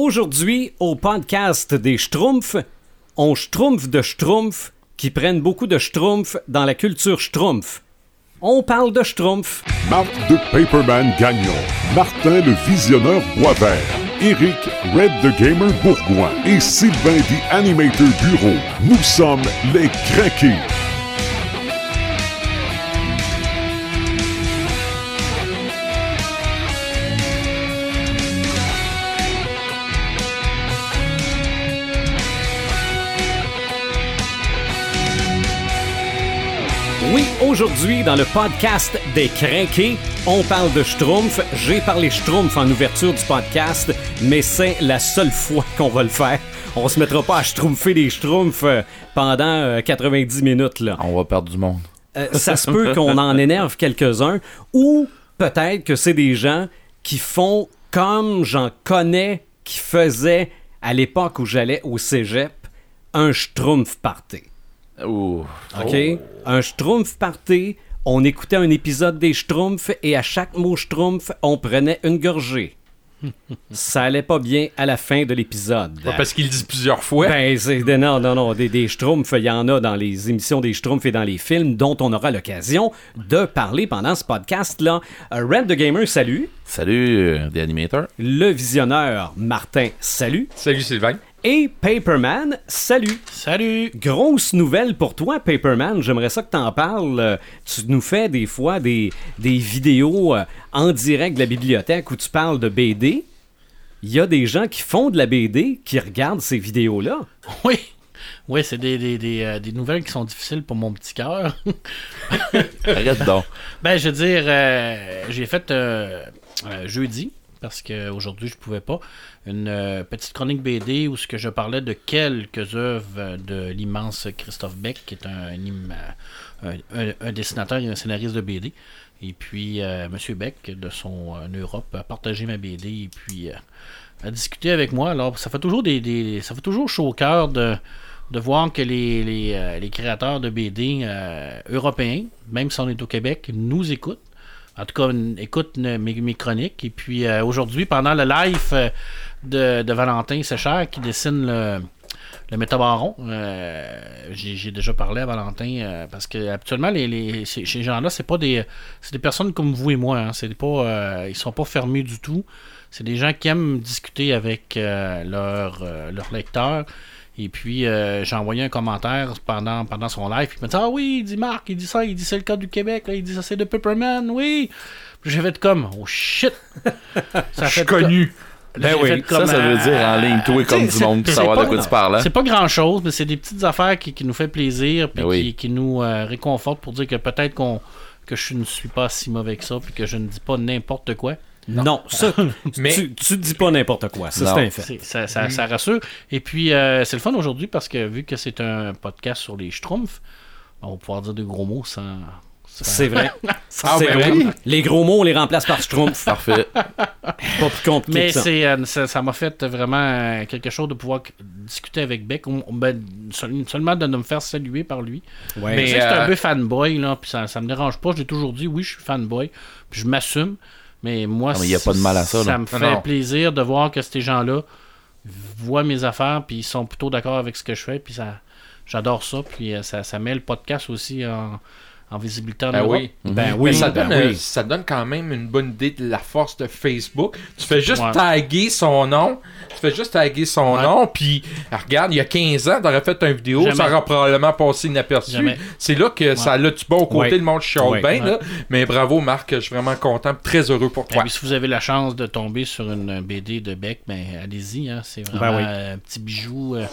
Aujourd'hui, au podcast des Schtroumpfs, on schtroumpf de Schtroumpfs qui prennent beaucoup de Schtroumpfs dans la culture Schtroumpf. On parle de Schtroumpf. Marc de Paperman Gagnon, Martin le Visionneur Boisvert, Eric Red the Gamer Bourgoin et Sylvain the Animator Bureau. Nous sommes les Craqués. Aujourd'hui, dans le podcast des Crinqués, on parle de Schtroumpf. J'ai parlé Schtroumpf en ouverture du podcast, mais c'est la seule fois qu'on va le faire. On se mettra pas à schtroumpfer des Schtroumpfs euh, pendant euh, 90 minutes, là. On va perdre du monde. Euh, ça se peut qu'on en énerve quelques-uns, ou peut-être que c'est des gens qui font comme j'en connais qui faisaient à l'époque où j'allais au cégep un Schtroumpf party. Ouh. OK? Un Schtroumpf party, on écoutait un épisode des Schtroumpfs et à chaque mot Schtroumpf, on prenait une gorgée. Ça allait pas bien à la fin de l'épisode. Pas parce qu'il le dit plusieurs fois. Ben, c'est- non, non, non. Des, des Schtroumpfs, il y en a dans les émissions des Schtroumpfs et dans les films dont on aura l'occasion de parler pendant ce podcast-là. Euh, Red the Gamer, salut. Salut, euh, des animateurs. Le visionneur, Martin, salut. Salut Sylvain. Et Paperman, salut. Salut! Grosse nouvelle pour toi, Paperman. J'aimerais ça que t'en parles. Tu nous fais des fois des, des vidéos euh, en direct de la bibliothèque où tu parles de BD. Il y a des gens qui font de la BD qui regardent ces vidéos-là. Oui! Oui, c'est des, des, des, euh, des nouvelles qui sont difficiles pour mon petit cœur. Arrête donc. ben, je veux dire, euh, j'ai fait euh, euh, jeudi, parce qu'aujourd'hui je pouvais pas, une euh, petite chronique BD où ce que je parlais de quelques œuvres de l'immense Christophe Beck, qui est un, euh, un, un dessinateur et un scénariste de BD. Et puis, euh, Monsieur Beck, de son euh, Europe, a partagé ma BD et puis euh, a discuté avec moi. Alors, ça fait toujours des, ça fait toujours chaud au cœur de, de voir que les, les, euh, créateurs de BD euh, européens, même si on est au Québec, nous écoutent. En tout cas, écoutent mes, chroniques. Et puis euh, aujourd'hui, pendant le live euh, de, de Valentin Sécher qui dessine le, le métabaron, euh, j'ai déjà parlé à Valentin euh, parce que habituellement, les, les, ces, ces gens-là, c'est pas des, c'est des personnes comme vous et moi. Hein, c'est pas, euh, ils sont pas fermés du tout. C'est des gens qui aiment discuter avec leur, leur lecteur. Et puis, euh, j'ai envoyé un commentaire pendant, pendant son live. Puis il m'a dit Ah oui, il dit Marc, il dit ça, il dit c'est le cas du Québec, là, il dit ça, c'est de Pepperman, oui. Puis j'ai fait comme Oh shit Ça Je suis connu. Ben oui, Ça, ça veut euh, dire en ligne, toi, comme t'sais, du monde, savoir de quoi tu parles. hein? C'est pas grand chose, mais c'est des petites affaires qui, qui nous fait plaisir puis Ben oui. qui, qui nous euh, réconfortent pour dire que peut-être qu'on que je ne suis pas si mauvais que ça puis que je ne dis pas n'importe quoi. Non, ça, Mais- tu, tu dis pas n'importe quoi. Ça, c'est un fait. Ça, ça, ça rassure. Et puis, euh, c'est le fun aujourd'hui parce que vu que c'est un podcast sur les Schtroumpfs, on va pouvoir dire des gros mots sans. C'est vrai. Ah, c'est ben vrai. oui. Les gros mots, on les remplace par Schtroumpf. Parfait. Pas plus compliqué Mais que ça. c'est, euh, ça ça m'a fait vraiment euh, quelque chose de pouvoir discuter avec Beck, on- on- ben, seul- seulement de, me faire saluer par lui. Ouais. Mais, c'est un euh, peu fanboy, là, puis ça, ça me dérange pas. J'ai toujours dit, oui, je suis fanboy, puis je m'assume. Mais moi, Ah, mais y a pas de mal à ça, me fait non. plaisir de voir que ces gens-là voient mes affaires, puis ils sont plutôt d'accord avec ce que je fais, puis ça, j'adore ça. Puis ça, ça met le podcast aussi en, en visibilité en Ben Europe. oui. Ben Mais oui, ça, ben donne, euh, oui. ça donne quand même une bonne idée de la force de Facebook. Tu fais juste Ouais. taguer son nom. Tu fais juste taguer son Ouais. nom. Puis, regarde, il y a 15 ans, t'aurais fait une vidéo. Jamais. Ça aurait probablement passé inaperçu. Jamais. C'est là que ça l'a du bon côté. Ouais. Le monde chiale Ouais. bien. Ouais. là. Mais bravo, Marc. Je suis vraiment content. Très heureux pour Et toi. puis, si vous avez la chance de tomber sur une BD de Beck, ben allez-y, hein, c'est vraiment Ben oui. euh, un petit bijou. euh,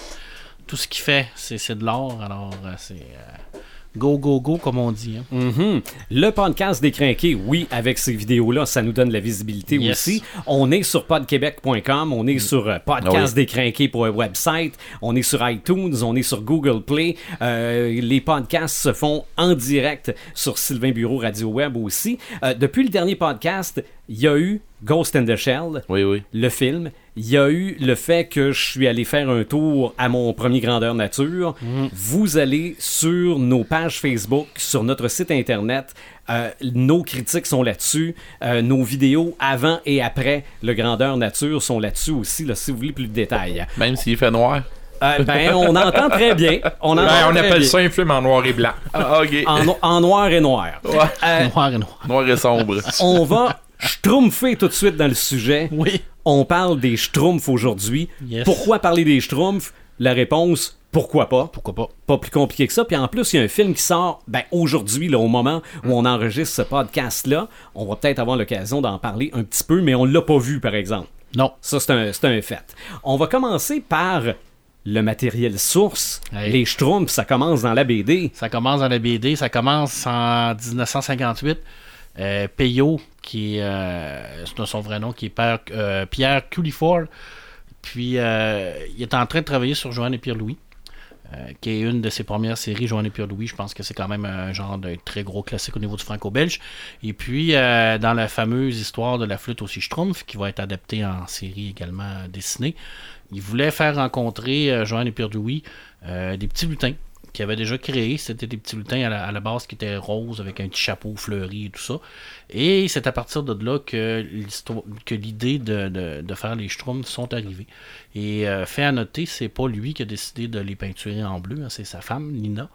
tout ce qu'il fait, c'est c'est de l'or. Alors, euh, c'est euh, go, go, go, comme on dit. hein. Mhm. Le podcast des crinqués, oui, avec ces vidéos-là, ça nous donne de la visibilité Yes. aussi. On est sur podquebec.com, on est sur euh, podcast Ah oui. des crinqués pour un website, on est sur iTunes, on est sur Google Play. Euh, les podcasts se font en direct sur Sylvain Bureau Radio Web aussi. Euh, depuis le dernier podcast, il y a eu Ghost in the Shell, Oui, oui. le film, Il y a eu le fait que je suis allé faire un tour à mon premier grandeur nature. Vous allez sur nos pages Facebook, sur notre site internet. Euh, nos critiques sont là-dessus. Euh, nos vidéos avant et après le grandeur nature sont là-dessus aussi, là, si vous voulez plus de détails. Même s'il fait noir. Euh, ben, on entend très bien. On, Ben, on très appelle bien. ça un film en noir et blanc. Ah, ok. en, no- en noir et noir. Euh, Noir et noir. Noir et sombre. on va schtroumpfer tout de suite dans le sujet. Oui. On parle des schtroumpfs aujourd'hui. Yes. Pourquoi parler des schtroumpfs? La réponse, pourquoi pas? Pourquoi pas? Pas plus compliqué que ça. Puis en plus, il y a un film qui sort ben, aujourd'hui, là, au moment où on enregistre ce podcast-là. On va peut-être avoir l'occasion d'en parler un petit peu, mais on l'a pas vu, par exemple. Non. Ça, c'est un, c'est un fait. On va commencer par le matériel source. Hey. Les schtroumpfs, ça commence dans la BD. Ça commence dans la BD, ça commence en 1958. Euh, Peyo, qui est euh, son vrai nom, qui est Père- euh, Pierre Culliford. Puis euh, il est en train de travailler sur Joanne et Pierre-Louis, qui est une de ses premières séries, Joanne et Pierre-Louis. Je pense que c'est quand même un genre de très gros classique au niveau du franco-belge. Et puis dans la fameuse histoire de la flûte aussi Schtroumpf, qui va être adaptée en série également dessinée, il voulait faire rencontrer Joanne et Pierre-Louis des petits lutins qu'il avait déjà créé. C'était des petits lutins à la, base qui étaient roses avec un petit chapeau fleuri et tout ça. Et c'est à partir de là que l'idée de, de- de faire les Schtroumpfs sont arrivées. Et euh, fait à noter, c'est pas lui qui a décidé de les peinturer en bleu, hein, c'est sa femme, Nina,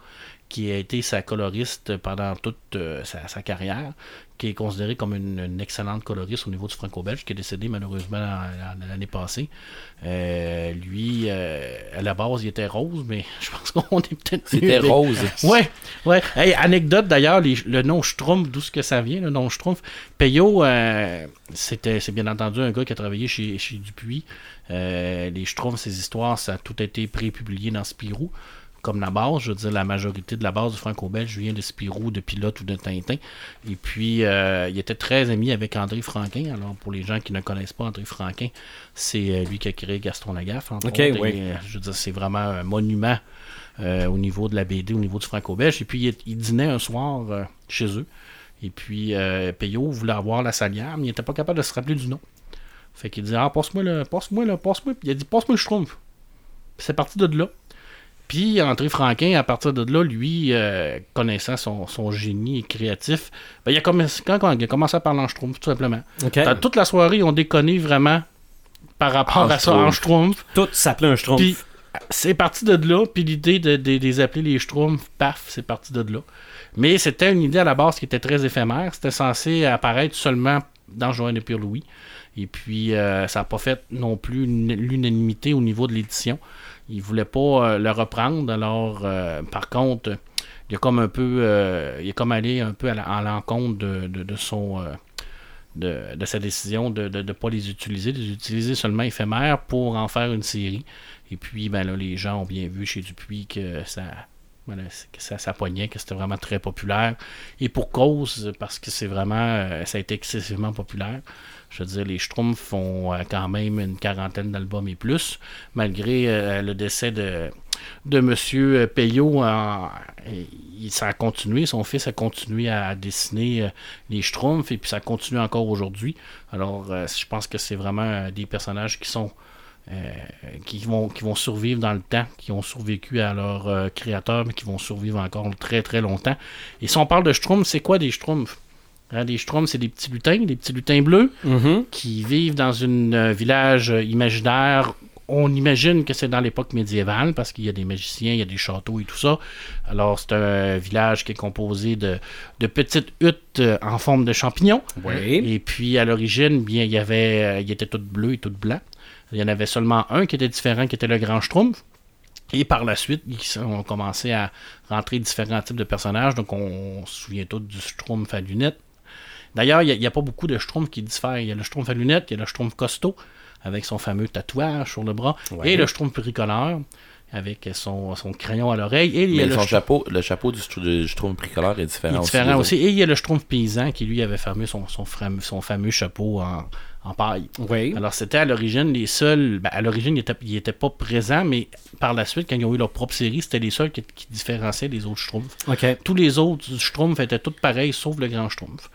qui a été sa coloriste pendant toute euh, sa, sa carrière, qui est considérée comme une, une excellente coloriste au niveau du franco-belge, qui est décédée malheureusement l'an- l'année passée. Euh, lui, euh, à la base, il était rose, mais je pense qu'on est peut-être... C'était rose. Ouais, ouais. Hey, anecdote d'ailleurs, le nom Schtroumpf, d'où ce que ça vient, le nom Schtroumpf? Euh, c'était, c'est bien entendu un gars qui a travaillé chez, chez Dupuis. Les Schtroumpfs, ces histoires, ça a tout été pré-publié dans Spirou. Comme la base, je veux dire, la majorité de la base du franco-belge vient de Spirou, de Pilote ou de Tintin. Et puis, euh, il était très ami avec André Franquin. Alors, pour les gens qui ne connaissent pas André Franquin, c'est euh, lui qui a créé Gaston Lagaffe. entre Ok, autres. oui. Et, euh, je veux dire, c'est vraiment un monument euh, au niveau de la BD, au niveau du franco-belge. Et puis, il, il dînait un soir euh, chez eux. Et puis, Payot voulait avoir la salière, mais il n'était pas capable de se rappeler du nom. Fait qu'il dit Ah, passe-moi le, passe-moi le, passe-moi. Puis il a dit Passe-moi le Schtroumpf. Puis c'est parti de là. Puis André Franquin, à partir de là, lui, euh, connaissant son, son génie créatif, ben, il, a commencé, quand, quand il a commencé à parler en Schtroumpf, tout simplement. Dans toute la soirée, ils ont déconné vraiment par rapport En à ça en Schtroumpf. Tout s'appelait un schtroumpf. Puis c'est parti de là, puis l'idée de, de- de les appeler les Schtroumpfs, paf, c'est parti de là. Mais c'était une idée à la base qui était très éphémère. C'était censé apparaître seulement dans Joanne et Pierre-Louis. Et puis, euh, ça n'a pas fait non plus l'unanimité au niveau de l'édition. Ils ne voulaient pas euh, le reprendre. Alors, euh, par contre, il a comme un peu, euh, il est comme allé un peu à l'encontre de, de- son, de, de sa décision de ne pas les utiliser, de les utiliser seulement éphémères pour en faire une série. Et puis, ben là, les gens ont bien vu chez Dupuis que ça, voilà, que ça, ça poignait, que c'était vraiment très populaire. Et pour cause, parce que c'est vraiment, ça a été excessivement populaire. Je veux dire, les Schtroumpfs font euh, quand même une quarantaine d'albums et plus, malgré euh, le décès de, de M. Payot. en- il, ça a continué, son fils a continué à dessiner euh, les Schtroumpfs et puis ça continue encore aujourd'hui. Alors, euh, je pense que c'est vraiment euh, des personnages qui sont euh, qui, vont, survivre dans le temps, qui ont survécu à leur euh, créateur, mais qui vont survivre encore très très longtemps. Et si on parle de Schtroumpfs, c'est quoi des Schtroumpfs? Hein, Des Schtroumpfs, c'est des petits lutins, des petits lutins bleus Mhm. qui vivent dans un village euh, imaginaire. On imagine que c'est dans l'époque médiévale parce qu'il y a des magiciens, il y a des châteaux et tout ça. Alors, c'est un village qui est composé de, de petites huttes euh, en forme de champignons. Oui. Et puis, à l'origine, bien, il y avait, euh, il était tout bleu et tout blanc. Il y en avait seulement un qui était différent, qui était le Grand Schtroumpf. Et par la suite, ils ont commencé à rentrer différents types de personnages. Donc, on, se souvient tous du Schtroumpf à lunettes. D'ailleurs, il n'y a, pas beaucoup de Schtroumpf qui diffèrent. Il y a le Schtroumpf à lunettes, il y a le Schtroumpf costaud, avec son fameux tatouage sur le bras, Ouais. et le Schtroumpf bricoleur, avec son, son crayon à l'oreille. Et il y a Mais le son chapeau, le chapeau du, du Schtroumpf bricoleur est différent, il est aussi. différent des aussi. Et il y a le Schtroumpf paysan qui, lui, avait fermé son, son, fram- son fameux chapeau en, en paille. Oui. Alors, c'était à l'origine les seuls. ben, à l'origine, ils n'étaient étaient pas présents, mais par la suite, quand ils ont eu leur propre série, c'était les seuls qui, qui différenciaient des autres Schtroumpfs. OK. Tous les autres Schtroumpfs étaient tous pareils, sauf le grand Schtroumpf.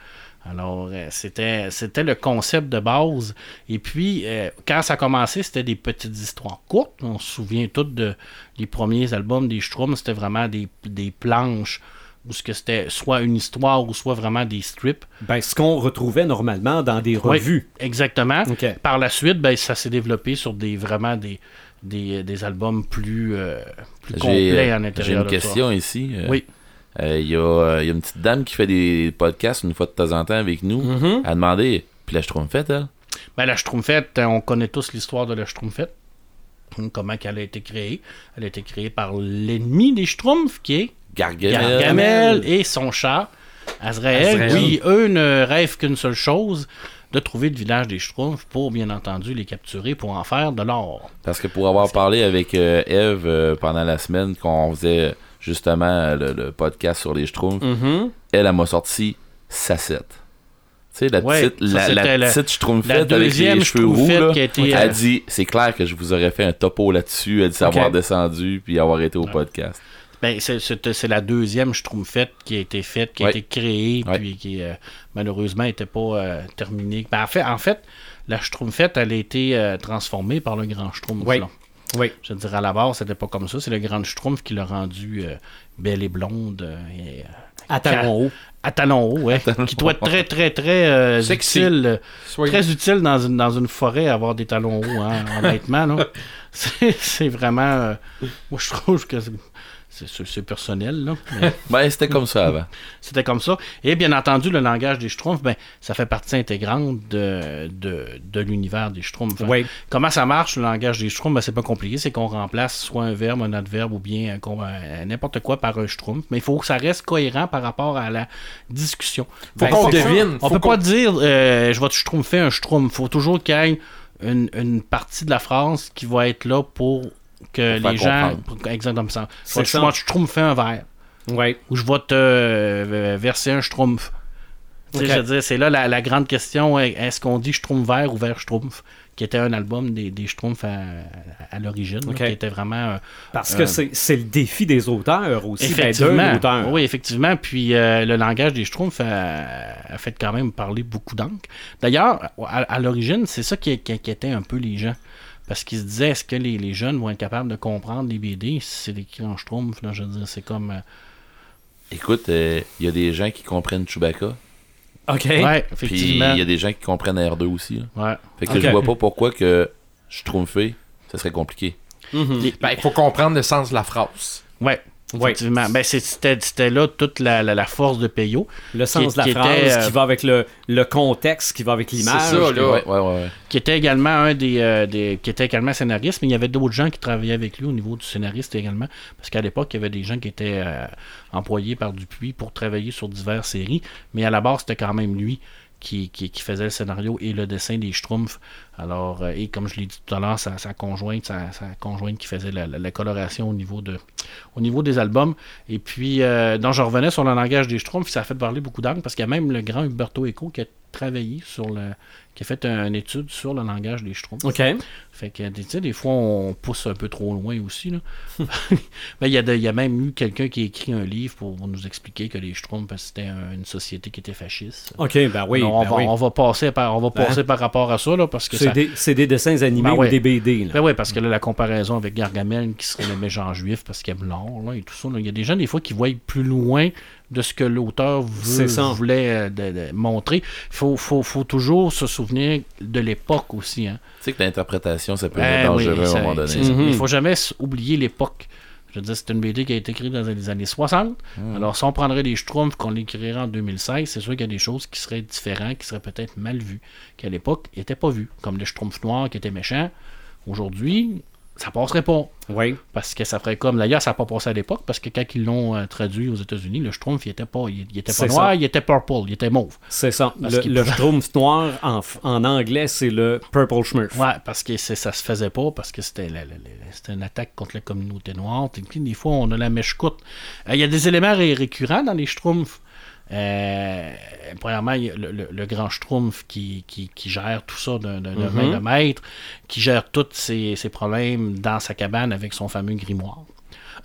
Alors, euh, c'était, c'était le concept de base. Et puis, euh, quand ça a commencé, c'était des petites histoires courtes. On se souvient tous de les premiers albums des Schtroumpfs, c'était vraiment des, des planches où ce que c'était soit une histoire ou soit vraiment des strips. Ben, ce qu'on retrouvait normalement dans des Oui, revues. exactement. Par la suite, ben, ça s'est développé sur des vraiment des, des, des albums plus, euh, plus complets euh, en j'ai intérieur une de question ici. Euh, Euh, Il y, a, euh, il y a une petite dame qui fait des podcasts une fois de temps en temps avec nous. Mhm. Elle a demandé, puis la Schtroumpfette, elle? Ben, la Schtroumpfette, on connaît tous l'histoire de la Schtroumpfette. Hum, Comment qu'elle a été créée. Elle a été créée par l'ennemi des Schtroumpfs, qui est Gargamel. Gargamel et son chat, Azrael, Azrael. qui, eux, ne rêvent qu'une seule chose, de trouver le village des Schtroumpfs pour, bien entendu, les capturer pour en faire de l'or. Parce que pour avoir parlé avec euh, Eve euh, pendant la semaine, quand on faisait justement euh, le, le podcast sur les Schtroumpfs, Mhm. elle, elle m'a sorti Sassette. Tu sais, la Ouais, petite, ça, la, la petite Schtroumpfette avec les cheveux roux, là. qui a été... Elle euh, dit, c'est clair que je vous aurais fait un topo là-dessus. Elle dit avoir Ok. descendu puis avoir été au podcast. Ben, c'est- la deuxième Schtroumpfette qui a été faite, qui a Ouais. été créée, puis qui euh, malheureusement n'était pas euh, terminée. Ben, en, fait, en fait, la Schtroumpfette, elle a été transformée par le grand Schtroumpf. Oui. Je dirais à la base, c'était pas comme ça. C'est le grand Schtroumpf qui l'a rendu euh, belle et blonde. euh, et, euh, À talons hauts. à talons hauts, ouais. qui doit être très, très, très euh, Sexy. utile. Soyez- Très utile dans une, dans une forêt avoir des talons hauts, hein, honnêtement. C'est vraiment. moi, je trouve que c'est- personnel. Là, mais Ben, c'était comme ça avant. C'était comme ça. Et bien entendu, le langage des Schtroumpfs, ben, ça fait partie intégrante de, de, de l'univers des Schtroumpfs. Oui. Comment ça marche, le langage des Schtroumpfs? Ben, c'est pas compliqué. C'est qu'on remplace soit un verbe, un adverbe ou bien n'importe quoi par un Schtroumpf. Mais il faut que ça reste cohérent par rapport à la discussion. Faut Ben, qu'on devine. On peut pas dire euh, je vais te schtroumpfer un Schtroumpf. faut toujours qu'il y ait une, une partie de la phrase qui va être là pour que Pour les gens. comprendre. exactement ça. Je C'est te- ça. je vais te schtroumpfer un verre Oui. ou je vais te euh, verser un schtroumpf. Tu sais, Ok. Je veux dire, c'est là la, la grande question est- est-ce qu'on dit schtroumpf vert ou vert schtroumpf? Qui était un album des, des schtroumpfs à, à l'origine, là, qui était vraiment. euh, Parce Euh, que c'est c'est le défi des auteurs aussi. ben, effectivement. auteur. oui, effectivement. Puis euh, le langage des schtroumpfs a, a fait quand même parler beaucoup d'encre. D'ailleurs, à, à l'origine, c'est ça qui, qui inquiétait un peu les gens. Parce qu'ils se disaient, est-ce que les, les jeunes vont être capables de comprendre les BD si c'est écrit en schtroumpf? Là, je veux dire, c'est comme. euh, Écoute, euh, il y a des gens qui comprennent Chewbacca. OK. Ouais, Puis il y a des gens qui comprennent R2 aussi. là. Ouais. Fait que je vois pas pourquoi que Schtroumpfé, ça serait compliqué. Mhm. Les- Ben, il faut comprendre le sens de la phrase. Ouais, Ouais. effectivement. Ben, c'était, c'était là toute la, la, la force de Peyo, Le sens Qui- de la qui phrase était, euh, qui va avec le, le contexte, qui va avec l'image. C'est ça, là. Ouais, ouais, ouais. ouais. qui était également un des, euh, des- qui était également scénariste, mais il y avait d'autres gens qui travaillaient avec lui au niveau du scénariste également, parce qu'à l'époque, il y avait des gens qui étaient euh, employés par Dupuis pour travailler sur diverses séries, mais à la base, c'était quand même lui qui, faisait le scénario et le dessin des Schtroumpfs. Alors, euh, et comme je l'ai dit tout à l'heure, sa, sa conjointe, sa, qui faisait la, coloration au niveau de, au niveau des albums. Et puis, euh, donc je revenais sur le langage des Schtroumpfs, ça a fait parler beaucoup d'angles, parce qu'il y a même le grand Humberto Eco qui a travaillé sur le, qui a fait un- une étude sur le langage des Schtroumpfs. OK. Fait que, tu sais, des fois, on pousse un peu trop loin aussi. là. Ben, Il y, a de- y a même eu quelqu'un qui a écrit un livre pour nous expliquer que les Schtroumpfs, c'était un- une société qui était fasciste. OK, ben oui. On, ben va, oui. on va passer par, on va passer par rapport à ça, là, parce que C'est ça... des, c'est des dessins animés Ben ou ouais. des BD. Là. Ben oui, parce que là, la comparaison avec Gargamel, qui serait le méchant juif parce qu'il aime l'or, là, et tout ça, il y a des gens, des fois, qui voient plus loin de ce que l'auteur voulait euh, de- de montrer. Il faut, faut, faut toujours se souvenir de l'époque aussi. Hein. Tu sais que l'interprétation, ça peut Ben être oui, dangereux à un moment donné. Mhm. Il faut jamais oublier l'époque. Je veux dire, c'est une BD qui a été écrite dans les années 60. Alors, si on prendrait les Schtroumpfs qu'on l'écrirait en 2016, c'est sûr qu'il y a des choses qui seraient différentes, qui seraient peut-être mal vues, qui à l'époque n'étaient pas vues. Comme les Schtroumpfs noirs qui étaient méchants. Aujourd'hui, ça passerait pas. Oui. Parce que ça ferait comme. D'ailleurs, ça n'a pas passé à l'époque, parce que quand ils l'ont euh, traduit aux États-Unis, le Schtroumpf, il était pas, il, il était pas noir, ça. il était purple, il était mauve. C'est ça. Parce Le, le Schtroumpf noir, en, en anglais, c'est le Purple Schmurf. Ouais, parce que ça se faisait pas, parce que c'était une attaque contre la communauté noire. Et puis, des fois, on a la mèche courte. Euh, Il y a des éléments ré- récurrents dans les Schtroumpfs. Euh, premièrement, il y a le, le- le grand Schtroumpf qui, qui, qui gère tout ça d'un d'un main de maître, qui gère tous ses, ses problèmes dans sa cabane avec son fameux grimoire.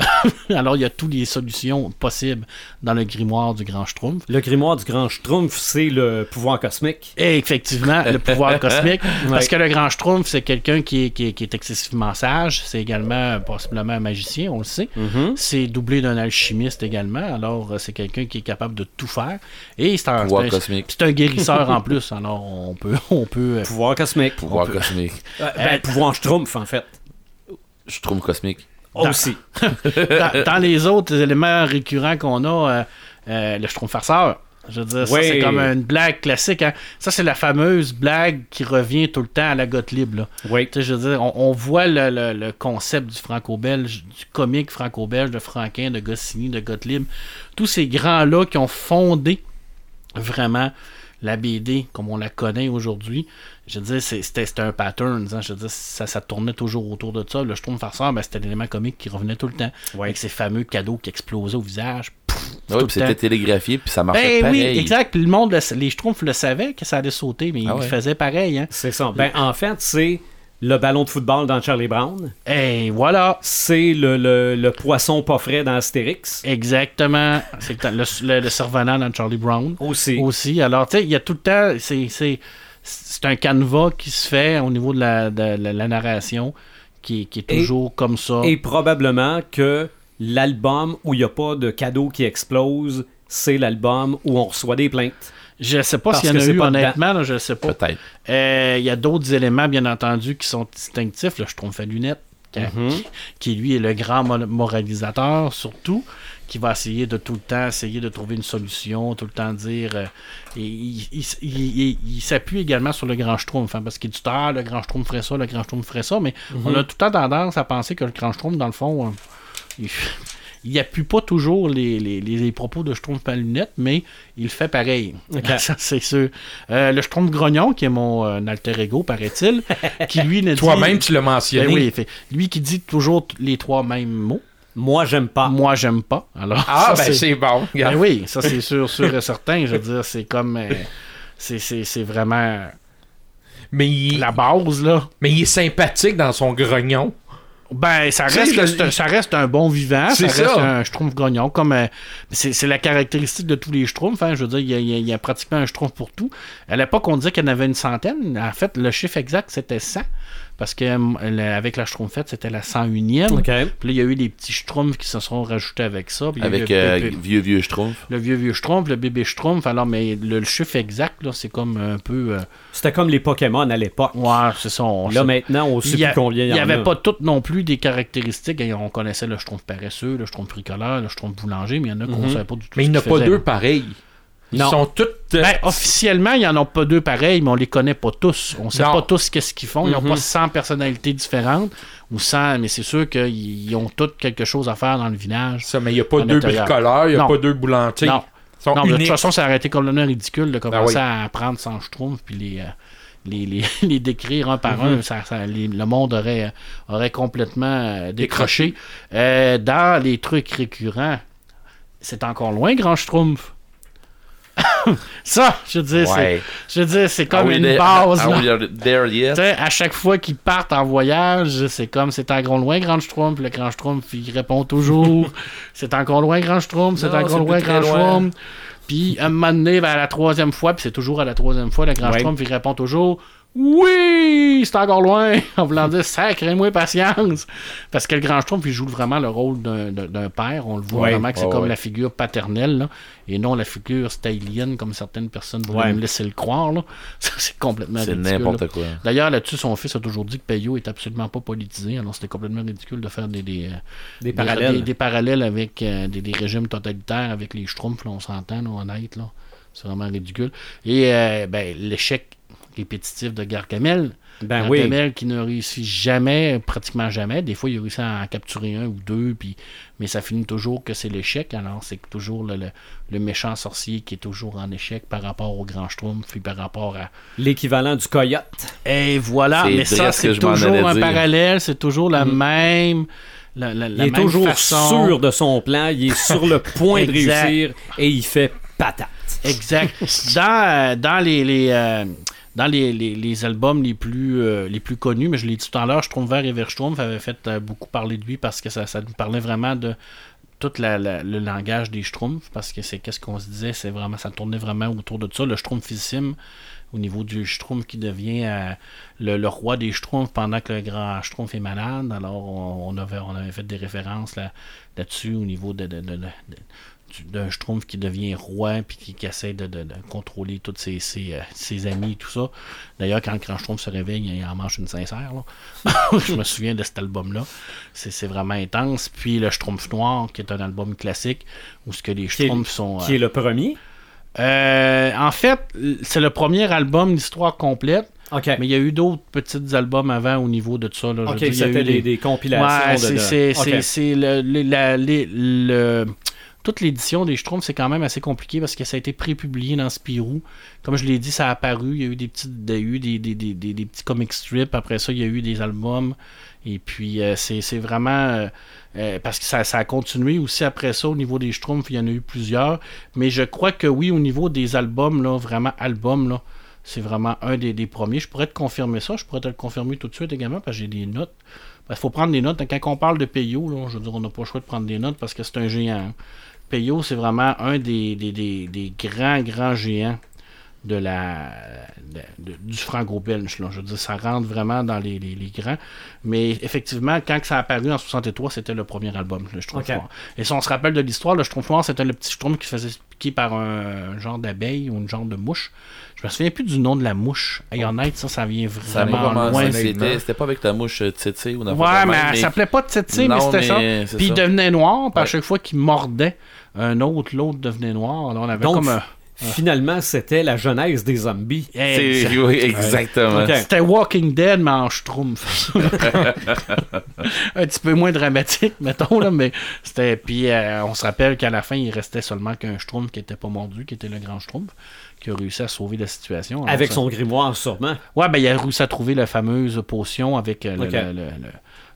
Alors, il y a toutes les solutions possibles dans le grimoire du Grand Schtroumpf. Le grimoire du Grand Schtroumpf, c'est le pouvoir cosmique. Et effectivement, le pouvoir cosmique. Parce que le Grand Schtroumpf, c'est quelqu'un qui est, qui, est, qui est excessivement sage. C'est également possiblement un magicien, on le sait. Mhm. C'est doublé d'un alchimiste également. Alors, euh, c'est quelqu'un qui est capable de tout faire. Et c'est un, cosmique. guérisseur en plus. Alors, on peut. On peut euh, Pouvoir cosmique. Pouvoir peut- cosmique. Euh, ben, pouvoir Schtroumpf, en fait. Je trouve Aussi. dans, dans les autres éléments récurrents qu'on a, euh, euh, le Schtroumpf farceur. Je veux dire, ça, c'est comme une blague classique. hein. Ça, c'est la fameuse blague qui revient tout le temps à la Gottlieb. Là. Oui. Tu sais, je veux dire, on, on voit le, le- le concept du franco-belge, du comique franco-belge, de Franquin, de Goscinny, de Gottlieb. Tous ces grands-là qui ont fondé vraiment la BD comme on la connaît aujourd'hui. Je veux dire, c'était un pattern. hein. Je veux dire, ça, ça tournait toujours autour de ça. Le Schtroumpf farceur, ben, c'était l'élément comique qui revenait tout le temps. Ouais. Avec ces fameux cadeaux qui explosaient au visage. Puis c'était télégraphié, puis ça marchait Ben oui, pareil. exact. Puis le monde, le- les Schtroumpfs le savaient que ça allait sauter, mais Ah ils ouais. faisaient pareil. Hein. C'est ça. Ben, en fait, c'est le ballon de football dans Charlie Brown. Et voilà. C'est le, le- le poisson pas frais dans Astérix. Exactement. C'est le, le, le cerf-volant dans Charlie Brown Aussi. aussi. Alors, tu sais, il y a tout le temps. C'est, c'est, un canevas qui se fait au niveau de la, de la- la narration qui, qui est Et- toujours comme ça. Et probablement que l'album où il n'y a pas de cadeau qui explose, c'est l'album où on reçoit des plaintes. Je sais pas s'il y en a eu, pas honnêtement, là, je sais pas. Peut-être. Euh, Il y a d'autres éléments, bien entendu, qui sont distinctifs. Le Schtroumpf à lunettes, qui, Mhm. qui- qui, lui est le grand mo- moralisateur, surtout, qui va essayer de tout le temps essayer de trouver une solution, tout le temps dire. euh, et il il- il- il- s'appuie également sur le grand Schtroumpf, hein, parce qu'il dit ah, le grand Schtroumpf ferait ça, le grand Schtroumpf ferait ça, mais Mhm. on a tout le temps tendance à penser que le grand Schtroumpf, dans le fond, euh, il, il appuie pas toujours les, les, les- les propos de Schtroumpf à lunettes, mais il fait pareil. Ça, c'est sûr. Euh, le Schtroumpf grognon, qui est mon euh, alter ego, paraît-il, qui lui ne dit... Toi-même, tu l'as mentionné. Ben oui, fait- lui qui dit toujours les trois mêmes mots. Moi, j'aime pas. Moi, j'aime pas. Alors, Ah, ça, ben c'est bon. Ben oui, ça c'est sûr, sûr et certain. Je veux dire, c'est comme... euh, c'est- c'est c'est vraiment Mais, il, la base, là. mais il est sympathique dans son grognon. Ben, ça reste, le- c'est un- ça reste un bon vivant, ça C'est reste ça. un schtroumpf grognon, comme euh, c'est c'est la caractéristique de tous les schtroumpfs. Hein, je veux dire, il y, a, il y a- il y a pratiquement un schtroumpf pour tout. À l'époque, on disait qu'il y en avait une centaine. En fait, le chiffre exact, c'était 100. Parce que euh, avec la schtroumpfette, c'était la 101e. OK. Puis là, il y a eu des petits schtroumpfs qui se sont rajoutés avec ça. Puis Avec le, euh, bébé- vieux vieux Schtroumpf. le vieux vieux schtroumpf, le bébé schtroumpf. Alors, mais le, le chiffre exact, là, c'est comme un peu. euh, C'était comme les Pokémon à l'époque. ouais, c'est ça. on Là, maintenant, on sait il y, a- plus combien il y, il y en avait a. pas toutes non plus des caractéristiques. Et On connaissait le schtroumpf paresseux, le schtroumpf bricoleur, le schtroumpf boulanger, mais il y en a qu'on Mhm. savait pas du tout. Mais ce il n'y en a pas deux pareils. Ils Non. sont tous. euh, Ben, officiellement, il n'y en a pas deux pareils, mais on les connaît pas tous. On sait Non. pas tous qu'est-ce qu'ils font. Ils n'ont pas 100 personnalités différentes, ou 100, mais c'est sûr qu'ils ils ont toutes quelque chose à faire dans le village. ça, mais il n'y a pas deux intérieur. bricoleurs, il n'y a Non. pas deux boulangers. Non. Ils sont Non, mais de toute façon, ça aurait été complètement ridicule de commencer oui. à apprendre sans schtroumpf puis les, euh, les, les, les décrire un par un. Ça, ça- les- le monde aurait, aurait complètement euh, décroché. Euh, dans les trucs récurrents, c'est encore loin, Grand Schtroumpf. ça, je veux dire, c'est, je veux dire, c'est comme we une there- base. are là. we there yet? Tu sais, à chaque fois qu'ils partent en voyage, c'est comme c'est encore loin, Grand Schtroumpf. Le Grand Schtroumpf, il répond toujours c'est encore loin, Grand Schtroumpf, c'est Non, encore loin, Grand. Schtroumpf. Puis, à un moment donné, ben, à la troisième fois, puis c'est toujours à la troisième fois, le Grand Ouais. Schtroumpf, il répond toujours Oui, c'est encore loin. En voulant dire Sacrez-moi patience. Parce que le Grand Schtroumpf, il joue vraiment le rôle d'un- père. On le voit vraiment que c'est comme la figure paternelle, là, et non la figure stylienne, comme certaines personnes voudraient Ouais. me laisser le croire. Là. Ça, c'est complètement C'est ridicule. là. n'importe quoi. D'ailleurs, là-dessus, son fils a toujours dit que Payot est absolument pas politisé. Alors, c'était complètement ridicule de faire des, des, euh, Des parallèles. des- des parallèles avec euh, des, régimes totalitaires avec les Schtroumpfs, là, on s'entend, honnête. Là. C'est vraiment ridicule. Et euh, ben, l'échec répétitif de Gargamel. Ben oui. Gargamel qui ne réussit jamais, pratiquement jamais. Des fois, il réussit à en capturer un ou deux, puis, mais ça finit toujours que c'est l'échec. Alors, c'est toujours le, le- le méchant sorcier qui est toujours en échec par rapport au grand Schtroumpf, puis par rapport à, L'équivalent du coyote. et voilà, C'est mais ça, c'est toujours un dire. parallèle, c'est toujours la même. La, la- Il est même toujours façon. sûr de son plan. Il est sur le point de réussir et il fait patate. Exact. dans, euh, dans les, les, euh, dans les, les- albums les plus, euh, les plus connus, mais je l'ai dit tout à l'heure, Stromberg et Verstrumpf avaient fait euh, beaucoup parler de lui parce que ça, ça nous parlait vraiment de tout la- le langage des Schtroumpfs, parce que c'est qu'est-ce qu'on se disait, c'est vraiment, ça tournait vraiment autour de ça, le Schtroumpfissime, au niveau du Schtroumpf qui devient euh, le, le roi des Schtroumpfs pendant que le grand Schtroumpf est malade. Alors, on, avait, on avait fait des références là, là-dessus au niveau de, de- d'un Schtroumpf qui devient roi puis qui, qui essaie de, de- de contrôler tous ses, ses, euh, ses amis et tout ça. D'ailleurs, quand le grand Schtroumpf se réveille, il en mange une sincère. là. Je me souviens de cet album-là. C'est, vraiment intense. Puis le Schtroumpf Noir, qui est un album classique où ce que les Schtroumpfs sont... Qui est le premier? euh, en fait, c'est le premier album d'histoire complète, mais il y a eu d'autres petits albums avant au niveau de ça. Là. OK, dire, il y a c'était eu des, des compilations Ouais, de... c'est, le- toute l'édition des Schtroumpfs, c'est quand même assez compliqué parce que ça a été prépublié dans Spirou. Comme je l'ai dit, ça a apparu. Il y a eu des petits, il y a eu des, des, des, des- petits comic strips. Après ça, il y a eu des albums. Et puis, euh, c'est, vraiment. euh, euh, parce que ça, a continué aussi après ça au niveau des Schtroumpfs. Il y en a eu plusieurs. Mais je crois que oui, au niveau des albums, là, vraiment albums, là, c'est vraiment un des, des premiers. Je pourrais te confirmer ça. Je pourrais te le confirmer tout de suite également parce que j'ai des notes. Il faut prendre des notes. Quand on parle de Peyo, là, je veux dire, on n'a pas le choix de prendre des notes parce que c'est un géant. hein. Peyo, c'est vraiment un des, des, des- des grands, grands géants de la de- de- du franco-belge. là. Je veux dire, ça rentre vraiment dans les, les- les grands. Mais effectivement, quand que ça a apparu en 63, c'était le premier album, le Schtroumpf Ok. Noir. Et si on se rappelle de l'histoire, le Schtroumpf Noir, c'était le petit Schtroumpf qui se faisait piquer par un, genre d'abeille ou une genre de mouche. Je me souviens plus du nom de la mouche. Et honnête, ça, ça vient Ça a vraiment commencé, loin. c'était pas avec la mouche euh, tsetse ou n'importe Ouais, quoi, mais elle s'appelait pas Tsetse, mais c'était ça. mais Puis il ça. devenait noir, puis à chaque fois qu'il mordait un autre, l'autre devenait noir. Alors on avait Donc, comme un... Finalement, c'était la genèse des zombies. Oui, exactement. C'était Walking Dead, mais en schtroumpf. un petit peu moins dramatique, mettons, là, mais c'était. Puis euh, on se rappelle qu'à la fin, il restait seulement qu'un schtroumpf qui était pas mordu, qui était le grand schtroumpf, qui a réussi à sauver la situation. Alors, Avec ça- son grimoire, sûrement. Ouais, ben il a réussi à trouver la fameuse potion avec euh, le, Ok. le, le- le-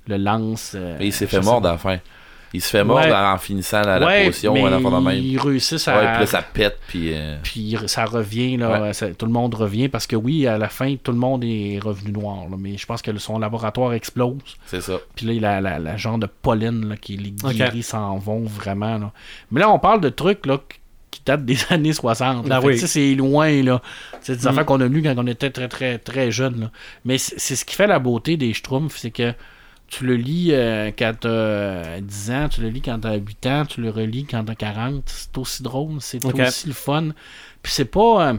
le lance. euh, Mais il s'est fait mordre à la fin. Il se fait mordre Ouais. en finissant la, la Ouais, potion mais ou même. ils réussissent Ouais, à. puis là, ça pète, puis. euh, Puis ça revient, là, Ouais. ça- tout le monde revient, parce que oui, à la fin, tout le monde est revenu noir, là, mais je pense que son laboratoire explose. c'est ça. Puis là, la, la, la genre de pollen, là, qui les Ok. guéris s'en vont vraiment. Là. Mais là, on parle de trucs là, qui datent des années 60. là. Ah oui. C'est loin, là. C'est des Mm. affaires qu'on a lues quand on était très, très, très jeunes. là. Mais c'est c'est ce qui fait la beauté des Schtroumpfs, c'est que tu le lis euh, quand t'as 10 ans, tu le lis quand t'as 8 ans, tu le relis quand t'as 40. C'est aussi drôle, c'est aussi le fun. Puis c'est pas, euh,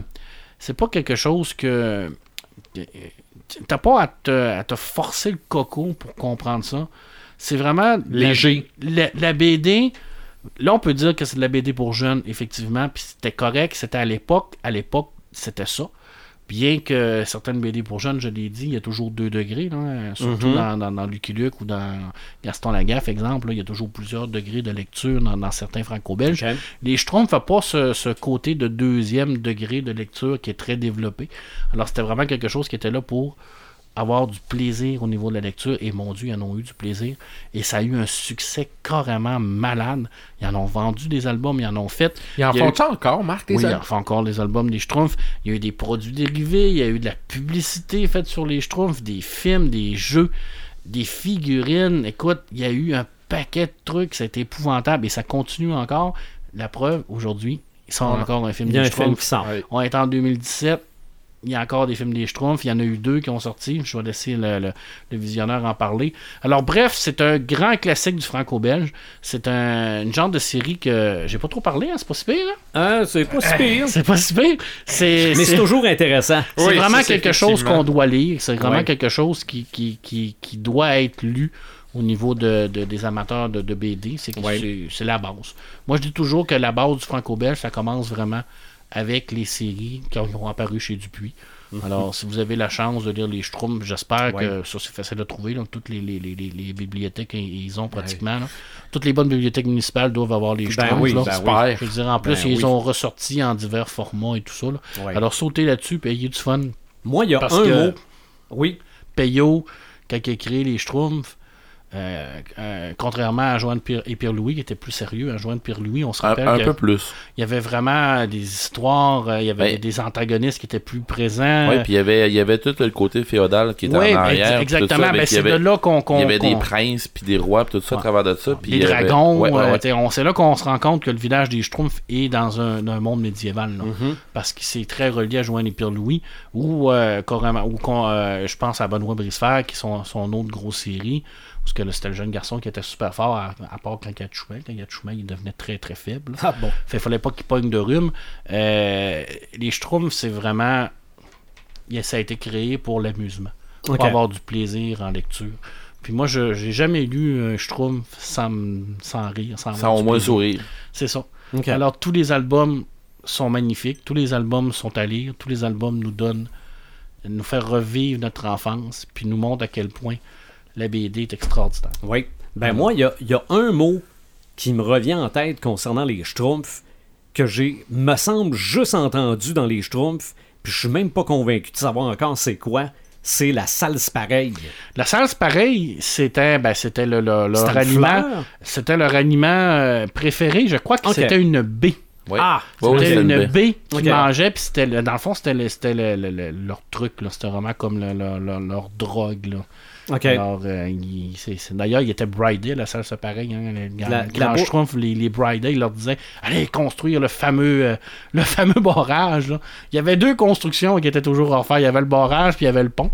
c'est pas quelque chose que. que- T'as pas à te, à te forcer le coco pour comprendre ça. C'est vraiment la- Léger. La, la BD, là on peut dire que c'est de la BD pour jeunes, effectivement, puis c'était correct, c'était à l'époque. À l'époque, c'était ça. Bien que certaines BD pour jeunes, je l'ai dit, il y a toujours deux degrés, là, surtout Mhm. dans, dans, dans Lucky Luke ou dans Gaston Lagaffe, exemple, là, il y a toujours plusieurs degrés de lecture dans, dans certains franco-belges. Les Schtroumpfs n'ont pas ce, ce côté de deuxième degré de lecture qui est très développé. Alors c'était vraiment quelque chose qui était là pour avoir du plaisir au niveau de la lecture. Et mon Dieu, ils en ont eu du plaisir. Et ça a eu un succès carrément malade. Ils en ont vendu des albums, ils en ont fait. Ils en Il font ça encore, Marc, des Oui, ils en font encore des albums des Schtroumpfs. Il y a eu des produits dérivés, il y a eu de la publicité faite sur les Schtroumpfs, des films, des jeux, des figurines. Écoute, il y a eu un paquet de trucs, c'était épouvantable et ça continue encore. La preuve, aujourd'hui, ils sont Ouais. encore un film des un film Schtroumpfs. qui sort. Ouais. On est en 2017. Il y a encore des films des Schtroumpfs. Il y en a eu deux qui ont sorti. Je vais laisser le, le- le visionneur en parler. Alors, bref, c'est un grand classique du franco-belge. C'est un une genre de série que j'ai pas trop parlé. Hein? C'est pas si pire. hein? Ah, c'est pas si pire. C'est pas si pire. C'est Mais c'est- c'est toujours intéressant. c'est Oui, vraiment quelque chose qu'on doit lire. C'est vraiment Ouais. quelque chose qui, qui, qui, qui doit être lu au niveau de, de- des amateurs de, de BD. C'est que Ouais. c'est- c'est la base. Moi, je dis toujours que la base du franco-belge, ça commence vraiment avec les séries qui ont, apparu chez Dupuis. Alors, si vous avez la chance de lire les Schtroumpfs, j'espère Mhm. Ouais. que ça c'est facile à trouver. là. Toutes les, les, les, les- les bibliothèques, ils- ont pratiquement. là. Toutes les bonnes bibliothèques municipales doivent avoir les Ben Schtroumpfs. oui, là. ben. Je veux dire, en plus, Ben ils oui. ont ressorti en divers formats et tout ça. là. Ouais. Alors, sautez là-dessus, puis ayez du fun. Moi, il y a Parce un que- mot. Oui. Peyo, quand il a créé les Schtroumpfs, Euh, euh, contrairement à Joanne Pierre et Pierre-Louis, qui était plus sérieux, à Joanne Pierre-Louis, on se Un, rappelle un qu'il peu plus. y avait vraiment des histoires, euh, il y avait Ouais. des antagonistes qui étaient plus présents. Oui, puis il y avait, il y avait tout le côté féodal qui était Oui, en arrière. puis tout exactement. Ben, il y c'est de là qu'on. Il y avait des princes, puis des rois, puis tout ça à Ouais. travers de ça. Puis des il avait- dragons. Ouais, ouais, ouais. on- c'est là qu'on se rend compte que le village des Schtroumpfs est dans un, un monde médiéval. là. Mhm. Parce que c'est très relié à Joanne et Pierre-Louis. Ou, carrément- ou je pense à Benoît Bricefer, qui sont son autre grosse série. Parce que là, c'était le jeune garçon qui était super fort, à, à part quand il y a. Quand il y a il devenait très très faible. Ah bon? Fait, fallait pas qu'il pogne de rhume. Euh, les Schtroumpfs, c'est vraiment. Ça a été créé pour l'amusement. Pour avoir du plaisir en lecture. Puis moi, je j'ai jamais lu un Schtroumpf sans, sans rire, sans, Sans au moins plaisir. sourire. C'est ça. Alors, tous les albums sont magnifiques. Tous les albums sont à lire. Tous les albums nous donnent, nous faire revivre notre enfance, puis nous montrent à quel point la BD est extraordinaire. Oui. Ben moi, il y a, y a un mot qui me revient en tête concernant les Schtroumpfs que j'ai, me semble, juste entendu dans les Schtroumpfs, puis je suis même pas convaincu de savoir encore c'est quoi. C'est la salse pareille. La salse, pareil, c'était ben, c'était le, le- leur aliment. C'était leur aliment euh, préféré. Je crois que c'était une baie. Ouais. Ah! C'était c'était une, baie. qu'ils mangeaient, puis c'était le- dans le fond, c'était le- c'était le- le- le- leur truc. là. C'était vraiment comme le- le- le- leur drogue. Là. Alors, euh, il- c'est- c'est- d'ailleurs, il était bridé, la salse pareil. Hein, les, La- les, les bridés, ils leur disaient Allez construire le fameux, euh, le fameux barrage. là. Il y avait deux constructions qui étaient toujours à refaire. Il y avait le barrage, puis il y avait le pont.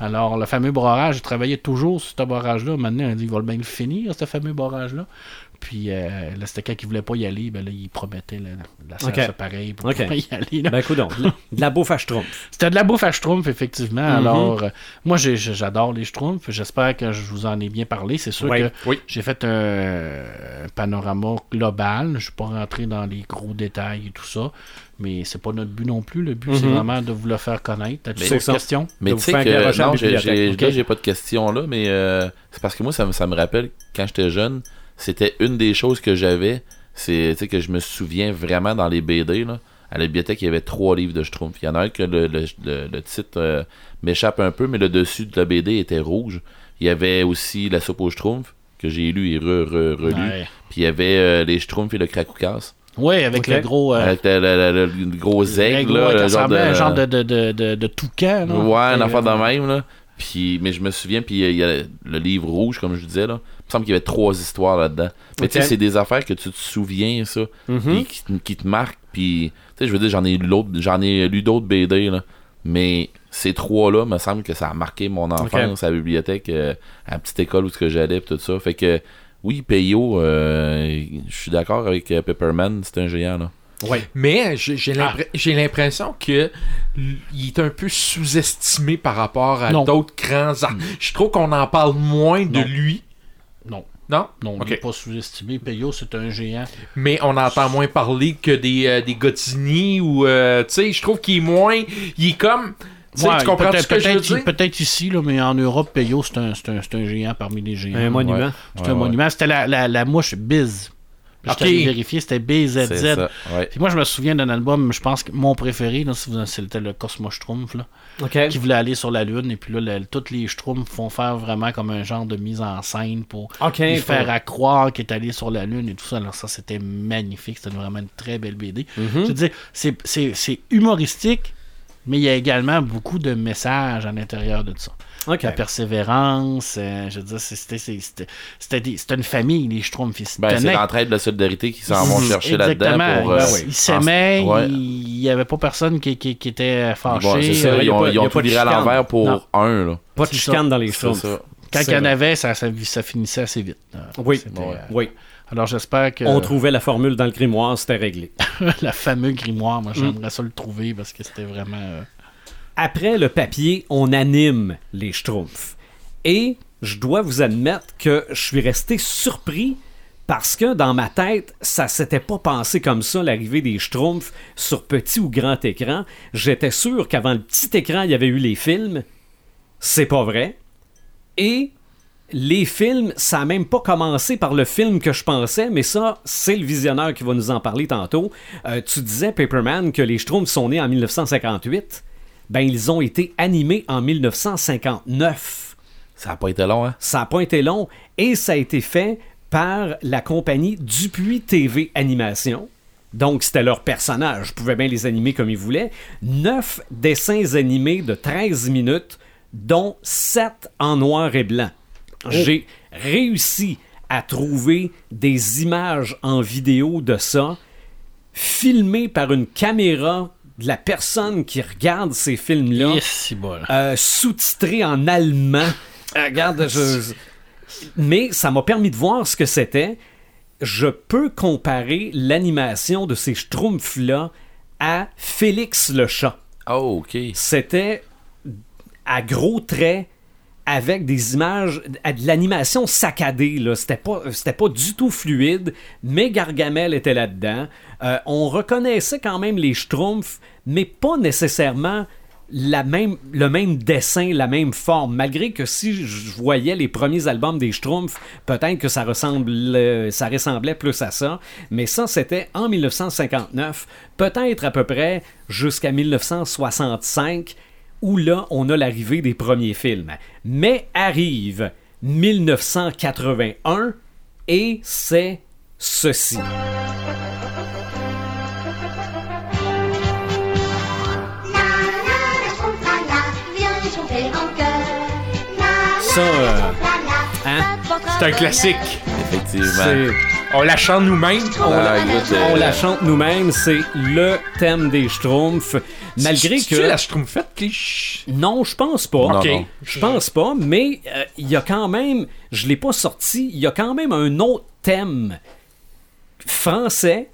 Alors, le fameux barrage, il travaillait toujours sur ce barrage-là. Maintenant, il dit, il va bien le finir, ce fameux barrage-là. Puis euh, là, c'était quand il voulait pas y aller, ben là, il promettait la, la salsa Ok. pareil pour Ok. pouvoir y aller. là. Ben écoute donc, de la- bouffe à Schtroumpf. C'était de la bouffe à Schtroumpf, effectivement. Mhm. Alors, euh, moi, j'adore les Schtroumpfs. J'espère que je vous en ai bien parlé. C'est sûr Oui. que Oui. j'ai fait un, un panorama global. Je ne suis pas rentré dans les gros détails et tout ça. Mais c'est pas notre but non plus. Le but, c'est Mhm. vraiment de vous le faire connaître. As-tu Mais d'autres questions? Mais tu vous sais que non, j'ai, bibliothèque, j'ai- ok? là, j'ai pas de questions là, mais euh, c'est parce que moi, ça, me- ça me rappelle quand j'étais jeune, c'était une des choses que j'avais, c'est tu sais, que je me souviens vraiment dans les BD. Là, à la bibliothèque, il y avait trois livres de Schtroumpf. Il y en a un que le, le, le- le titre euh, m'échappe un peu, mais le dessus de la BD était rouge. Il y avait aussi La soupe aux Schtroumpfs, que j'ai lu et re, re- relu. Ouais. Puis il y avait euh, Les Schtroumpfs et le Krakoukas. Oui, avec le gros. euh, Avec le, le- le- le gros aigle, gros, là, genre de, un genre de, de, de, de, de toucan. là. Ouais, un affaire de euh, même, là. Puis, mais je me souviens, puis il y a le livre rouge, comme je disais, là. Il me semble qu'il y avait trois histoires là-dedans. Mais tu sais, c'est des affaires que tu te souviens, ça, Mhm. qui, te- qui te marquent, puis, tu sais, je veux dire, j'en ai j'en ai lu d'autres BD, là. Mais ces trois-là, me semble que ça a marqué mon enfance à la bibliothèque, euh, à la petite école où j'allais, tout ça. Fait que, oui, Peyo, euh, je suis d'accord avec euh, Pepperman, c'est un géant, là. Mais j'ai Ah. l'impression que l- il est un peu sous-estimé par rapport à d'autres grands arts. Je trouve qu'on en parle moins de Non. lui. Non. Non? Non, il n'est pas sous-estimé. Peyo, c'est un géant. Mais on entend moins parler que des, euh, des Gotini ou euh, tu sais, je trouve qu'il est moins. Il est comme. Tu sais, Ouais, tu comprends peut-être- ce que je veux dire? Peut-être ici, là, mais en Europe, Peyo, c'est un, c'est un, c'est un géant parmi les géants. Un monument. C'est un monument. C'était la, la, la mouche Biz. Allé vérifier, c'était BZZ. C'est ça, ouais. Puis moi, je me souviens d'un album, je pense que mon préféré, là, si vous- c'était le Cosmo Schtroumpf, là, qui voulait aller sur la Lune. Et puis là, le- tous les Schtroumpfs font faire vraiment comme un genre de mise en scène pour lui faire à croire qu'il est allé sur la Lune et tout ça. Alors ça, c'était magnifique. C'était vraiment une très belle BD. Mhm. Je veux dire, c'est- c'est c'est humoristique, mais il y a également beaucoup de messages à l'intérieur de ça. OK. La persévérance, euh, je veux dire, c'était c'est- c'était- c'était des- c'était une famille, les Schtroumpfs. Ben, c'est l'entraide de la solidarité qui s'en vont chercher là-dedans pour. euh, Ils- s'aimaient, en- ouais. il n'y avait pas personne qui, qui, qui était fâché. Bon, ça, Euh, ils ont, pas- ils ont tout viré à l'envers pour Non. un, là. Pas de chicane dans les Schtroumpfs. ça. Quand il y en avait, ça, ça, ça finissait assez vite. Oui. Ouais. euh, Oui. Alors j'espère que On trouvait la formule dans le grimoire, c'était réglé. la fameuse grimoire, Mm. moi j'aimerais ça le trouver parce que c'était vraiment. euh, Après le papier, on anime les Schtroumpfs. Et je dois vous admettre que je suis resté surpris parce que dans ma tête, ça s'était pas pensé comme ça, l'arrivée des Schtroumpfs sur petit ou grand écran. J'étais sûr qu'avant le petit écran, il y avait eu les films. C'est pas vrai. Et les films, ça n'a même pas commencé par le film que je pensais, mais ça, c'est le visionneur qui va nous en parler tantôt. Euh, tu disais, Paperman, que les Schtroumpfs sont nés en 1958. Ben, ils ont été animés en 1959. Ça n'a pas été long, hein? Ça n'a pas été long et ça a été fait par la compagnie Dupuis TV Animation. Donc, c'était leur personnage. Ils pouvaient bien les animer comme ils voulaient. Neuf dessins animés de 13 minutes, dont sept en noir et blanc. J'ai réussi à trouver des images en vidéo de ça, filmées par une caméra de la personne qui regarde ces films-là, Yes, euh, sous-titrés en allemand. Euh, Regarde, je... mais ça m'a permis de voir ce que c'était. Je peux comparer l'animation de ces schtroumpfs-là à Félix le chat. Oh, ok. C'était à gros traits avec des images, de l'animation saccadée. C'était, pas, du tout fluide, mais Gargamel était là-dedans. Euh, on reconnaissait quand même les Schtroumpfs, mais pas nécessairement la même, le même dessin, la même forme. Malgré que si je voyais les premiers albums des Schtroumpfs, peut-être que ça, ça ressemblait plus à ça. Mais ça, c'était en 1959, peut-être à peu près jusqu'à 1965 où là, on a l'arrivée des premiers films. Mais arrive 1981 et c'est ceci. Ça, euh, hein? C'est un classique. Effectivement. On la chante nous-mêmes. on, Ah, la, écoute, euh, on la chante nous-mêmes, c'est le thème des Schtroumpfs. Malgré que... la Schtroumpfette Non, je pense pas. Non, Ok. Je pense pas, mais euh, il y a quand même, je l'ai pas sorti, il y a quand même un autre thème français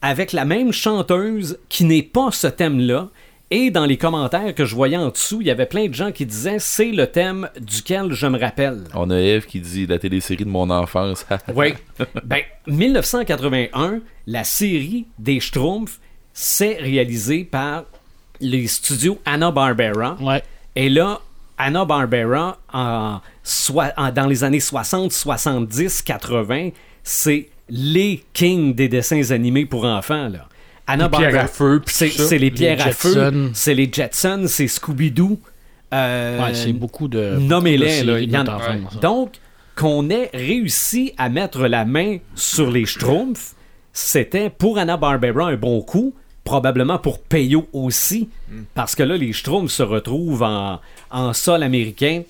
avec la même chanteuse qui n'est pas ce thème-là. Et dans les commentaires que je voyais en dessous, il y avait plein de gens qui disaient c'est le thème duquel je me rappelle. On a Eve qui dit la télésérie de mon enfance. Oui. ben, 1981, la série des Schtroumpfs s'est réalisée par les studios Hanna-Barbera. Ouais. Et là, Hanna-Barbera, en, soi- en- dans les années 60, 70, 80, c'est les kings des dessins animés pour enfants. Là. Hanna-Barbera- pierres à feu, puis c'est les pierres à feu, Jetsons. c'est les Jetsons, c'est Scooby-Doo. Euh, Ouais, c'est beaucoup de. Nommez-les, là, y en. Donc, qu'on ait réussi à mettre la main sur les Schtroumpfs, c'était pour Anna-Barbera un bon coup, probablement pour Peyo aussi, parce que là, les Schtroumpfs se retrouvent en, en sol américain,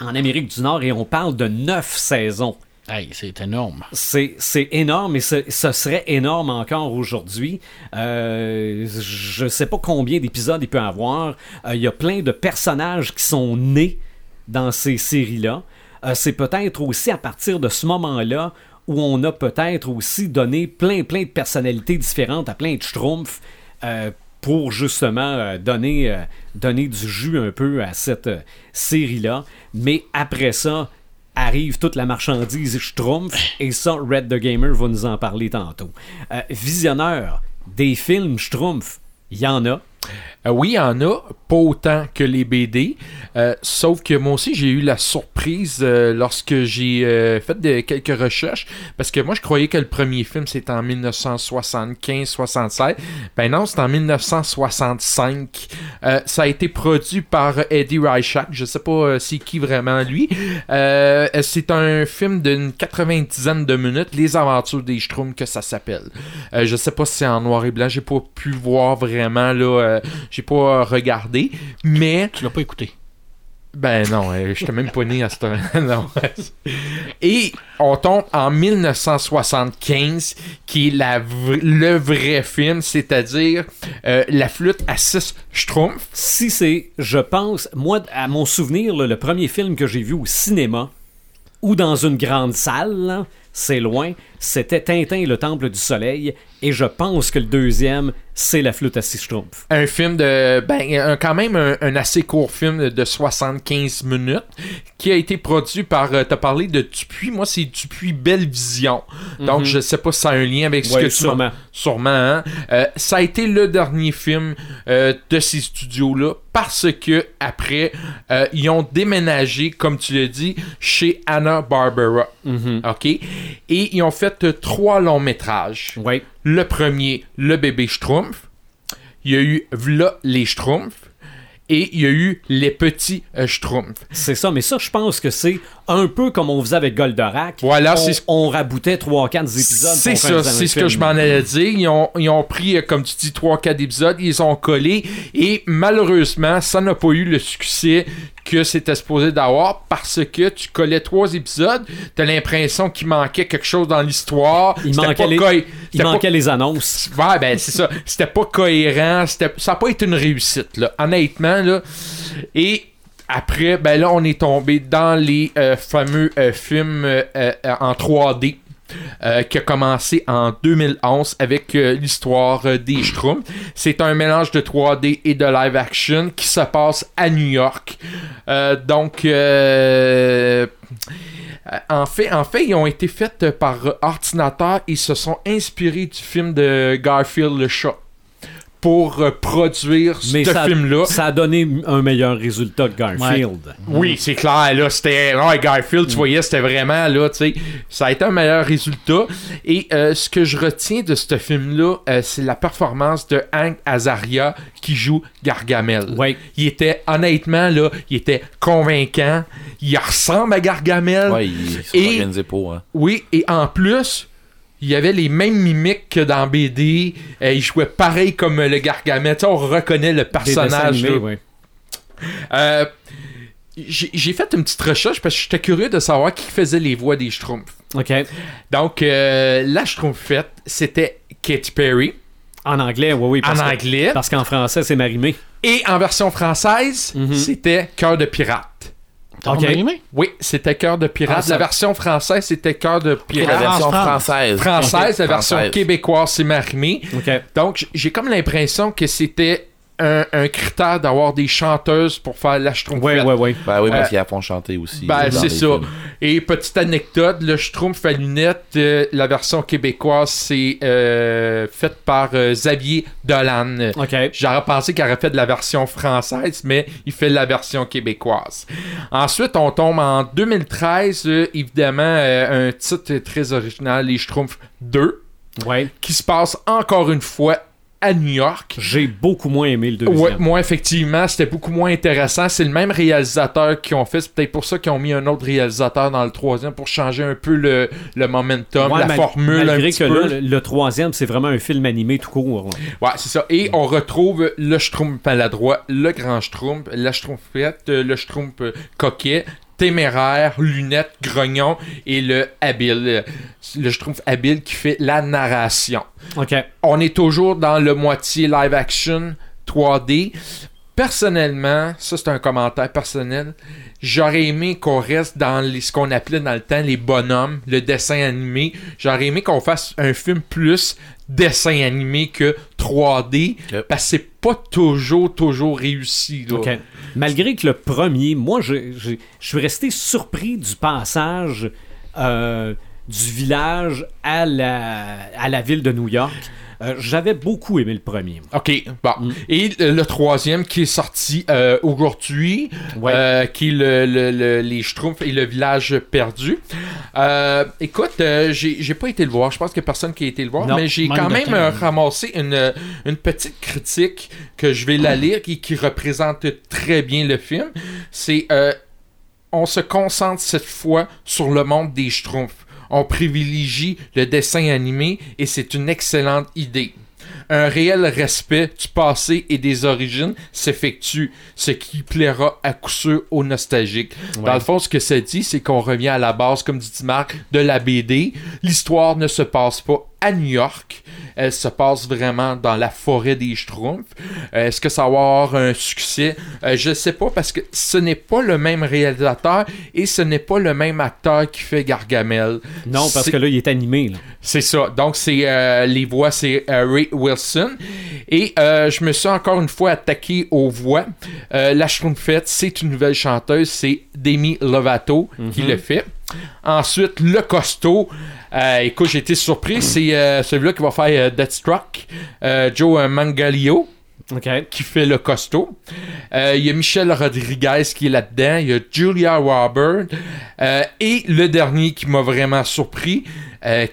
en Amérique du Nord, et on parle de neuf saisons. Hey, c'est énorme. C'est, énorme et ce, serait énorme encore aujourd'hui. Euh, je sais pas combien d'épisodes il peut y avoir. Euh, Il y a plein de personnages qui sont nés dans ces séries-là. Euh, c'est peut-être aussi à partir de ce moment-là où on a peut-être aussi donné plein, plein de personnalités différentes à plein de schtroumpfs pour justement donner, donner du jus un peu à cette série-là. Mais après ça, arrive toute la marchandise Schtroumpf, et ça, Red the Gamer va nous en parler tantôt. Euh, visionneur des films Schtroumpf, il y en a. Euh, oui, il y en a, pas autant que les BD. euh, sauf que moi aussi, j'ai eu la surprise euh, lorsque j'ai fait de, quelques recherches. Parce que moi, je croyais que le premier film, c'était en 1975-67. Ben non, c'est en 1965. Euh, ça a été produit par Eddie Reichak. Je sais pas c'est qui vraiment lui. C'est un film d'une 90 de minutes, Les Aventures des Schtroumpfs, que ça s'appelle. Je sais pas si c'est en noir et blanc. J'ai pas pu voir vraiment, là. J'ai pas euh, regardé. Mais. Tu l'as pas écouté. Ben non, euh, j'étais même pas né à ce temps non. Et on tombe en 1975, qui est la v- le vrai film, c'est-à-dire euh, La flûte à 6 Schtroumpfs. Si c'est, je pense, moi, à mon souvenir, là, le premier film que j'ai vu au cinéma ou dans une grande salle, là, c'est loin, c'était Tintin et le Temple du Soleil, et je pense que le deuxième, c'est La flûte à six schtroumpfs. Un film de. Ben, un- quand même un, un assez court film de 75 minutes qui a été produit par. euh, T'as parlé de Dupuis. Moi, c'est Dupuis Belle Vision. Donc, je sais pas si ça a un lien avec ce Ouais, que tu sûrement. Sûrement, hein? Euh, ça a été le dernier film euh, de ces studios-là parce que après, euh, ils ont déménagé, comme tu l'as dit, chez Anna Barbera. OK? Et ils ont fait trois longs métrages. Le premier, Le bébé Schtroumpf. Il y a eu V'là les Schtroumpfs. et il y a eu les petits euh, Schtroumpfs. C'est ça, mais ça, je pense que c'est un peu comme on faisait avec Goldorak. Voilà, on, ce- on raboutait 3-4 épisodes. C'est ça, c'est ce que je m'en allais dire. Ils ont, ils ont pris, euh, comme tu dis, 3-4 épisodes, ils ont collé, et malheureusement, ça n'a pas eu le succès que c'était supposé d'avoir parce que tu collais trois épisodes, t'as l'impression qu'il manquait quelque chose dans l'histoire. Il manquait pas les- Il pas manquait les annonces. Ouais, ben c'est ça. C'était pas cohérent. Ça n'a pas été une réussite, là. Honnêtement, là. Et après, ben là, on est tombé dans les euh, fameux euh, films euh, en 3D. Euh, qui a commencé en 2011 avec euh, l'histoire euh, des Schtroumpfs. C'est un mélange de 3D et de live action qui se passe à New York. Donc, en fait, en fait, ils ont été faits euh, par ordinateur et se sont inspirés du film de Garfield le chat pour euh, produire Mais ce ça, film-là. ça a donné un meilleur résultat que Garfield. Oui, c'est clair, là, c'était... Ouais, Garfield, Mm. tu voyais, c'était vraiment, là, tu sais, ça a été un meilleur résultat. Et euh, ce que je retiens de ce film-là, euh, c'est la performance de Hank Azaria qui joue Gargamel. Ouais. Il était, honnêtement, là, il était convaincant. Il ressemble à Gargamel. Ouais, Et- pour. Hein. Oui, et en plus, il y avait les mêmes mimiques que dans BD. Euh, il jouait pareil comme le Gargamel. Tu sais, on reconnaît le Des personnage. animés, là. ouais. Euh, j'ai fait une petite recherche parce que j'étais curieux de savoir qui faisait les voix des Schtroumpfs. OK. Donc, euh, la Schtroumpfette, c'était Katy Perry En anglais, oui, oui. en Parce que- anglais. Parce qu'en français, c'est Marimé. Et en version française, Mhm. c'était Cœur de pirate. T'as? Oui, c'était Cœur de pirate. Ah, ça- la version française, c'était Cœur de la pirate. version France. française. Française, la version Française. québécoise, c'est Marimé. OK. Donc, j'ai comme l'impression que c'était un, un critère d'avoir des chanteuses pour faire la Schtroumpfette. Ouais, ouais, ouais. Ben oui, parce Euh, qu'ils la font chanter aussi. Ben, c'est ça. films. Et petite anecdote, le Schtroumpf à lunettes, euh, la version québécoise, c'est euh, faite par euh, Xavier Dolan. OK. J'aurais pensé qu'il aurait fait de la version française, mais il fait de la version québécoise. Ensuite, on tombe en 2013, euh, évidemment, euh, un titre très original, Les Schtroumpfs 2, Ouais. qui se passe encore une fois à New York. J'ai beaucoup moins aimé le deuxième. Ouais, moi, effectivement, c'était beaucoup moins intéressant. C'est le même réalisateur qui ont fait. C'est peut-être pour ça qu'ils ont mis un autre réalisateur dans le troisième pour changer un peu le, le momentum, Ouais, la mal- formule un Malgré petit que peu. là, le, le troisième, c'est vraiment un film animé tout court. Ouais, c'est ça. Et on retrouve le Schtroumpf maladroit, le grand Schtroumpf, la Schtroumpfette, euh, le Schtroumpf euh, coquet, téméraire, lunettes, grognon et le habile. Le Schtroumpf habile qui fait la narration. OK. on est toujours dans le moitié live action 3D. Personnellement, ça c'est un commentaire personnel, j'aurais aimé qu'on reste dans les- ce qu'on appelait dans le temps les bonhommes, le dessin animé. J'aurais aimé qu'on fasse un film plus dessin animé que 3D, Ok. parce que c'est pas toujours, toujours réussi. là. Malgré que le premier, moi, je, je- je suis resté surpris du passage euh, du village à la, à la ville de New York. Euh, J'avais beaucoup aimé le premier. Ok, bon. Mm. Et le, troisième qui est sorti euh, aujourd'hui, Ouais. euh, qui est le, le- le- les Schtroumpfs et le village perdu. Écoute, j'ai pas été le voir. Je pense a personne qui a été le voir, Non, mais j'ai quand même temps. ramassé une, une petite critique que je vais la lire et qui représente très bien le film. C'est on se concentre cette fois sur le monde des Schtroumpfs. On privilégie le dessin animé et c'est une excellente idée. Un réel respect du passé et des origines s'effectue, ce qui plaira à coup sûr aux nostalgiques. Dans le fond, ce que ça dit, c'est qu'on revient à la base, comme dit Marc, de la BD. L'histoire ne se passe pas à New York. Elle se passe vraiment dans la forêt des Schtroumpfs. Euh, Est-ce que ça va avoir un succès? Euh, je sais pas parce que ce n'est pas le même réalisateur et ce n'est pas le même acteur qui fait Gargamel. Non, parce que là, il est animé. c'est ça. Donc, c'est euh, les voix, c'est euh, Ray Wilson. Et euh, je me suis encore une fois attaqué aux voix. La Schtroumpfette, c'est une nouvelle chanteuse. C'est Demi Lovato qui le fait. Ensuite, le costaud. Euh, écoute, j'ai été surpris. C'est euh, celui-là qui va faire euh, Deathstruck. Joe Mangalio qui fait le costaud. Il y a Michel Rodriguez qui est là-dedans. Il y a Julia Robert. Euh, et le dernier qui m'a vraiment surpris,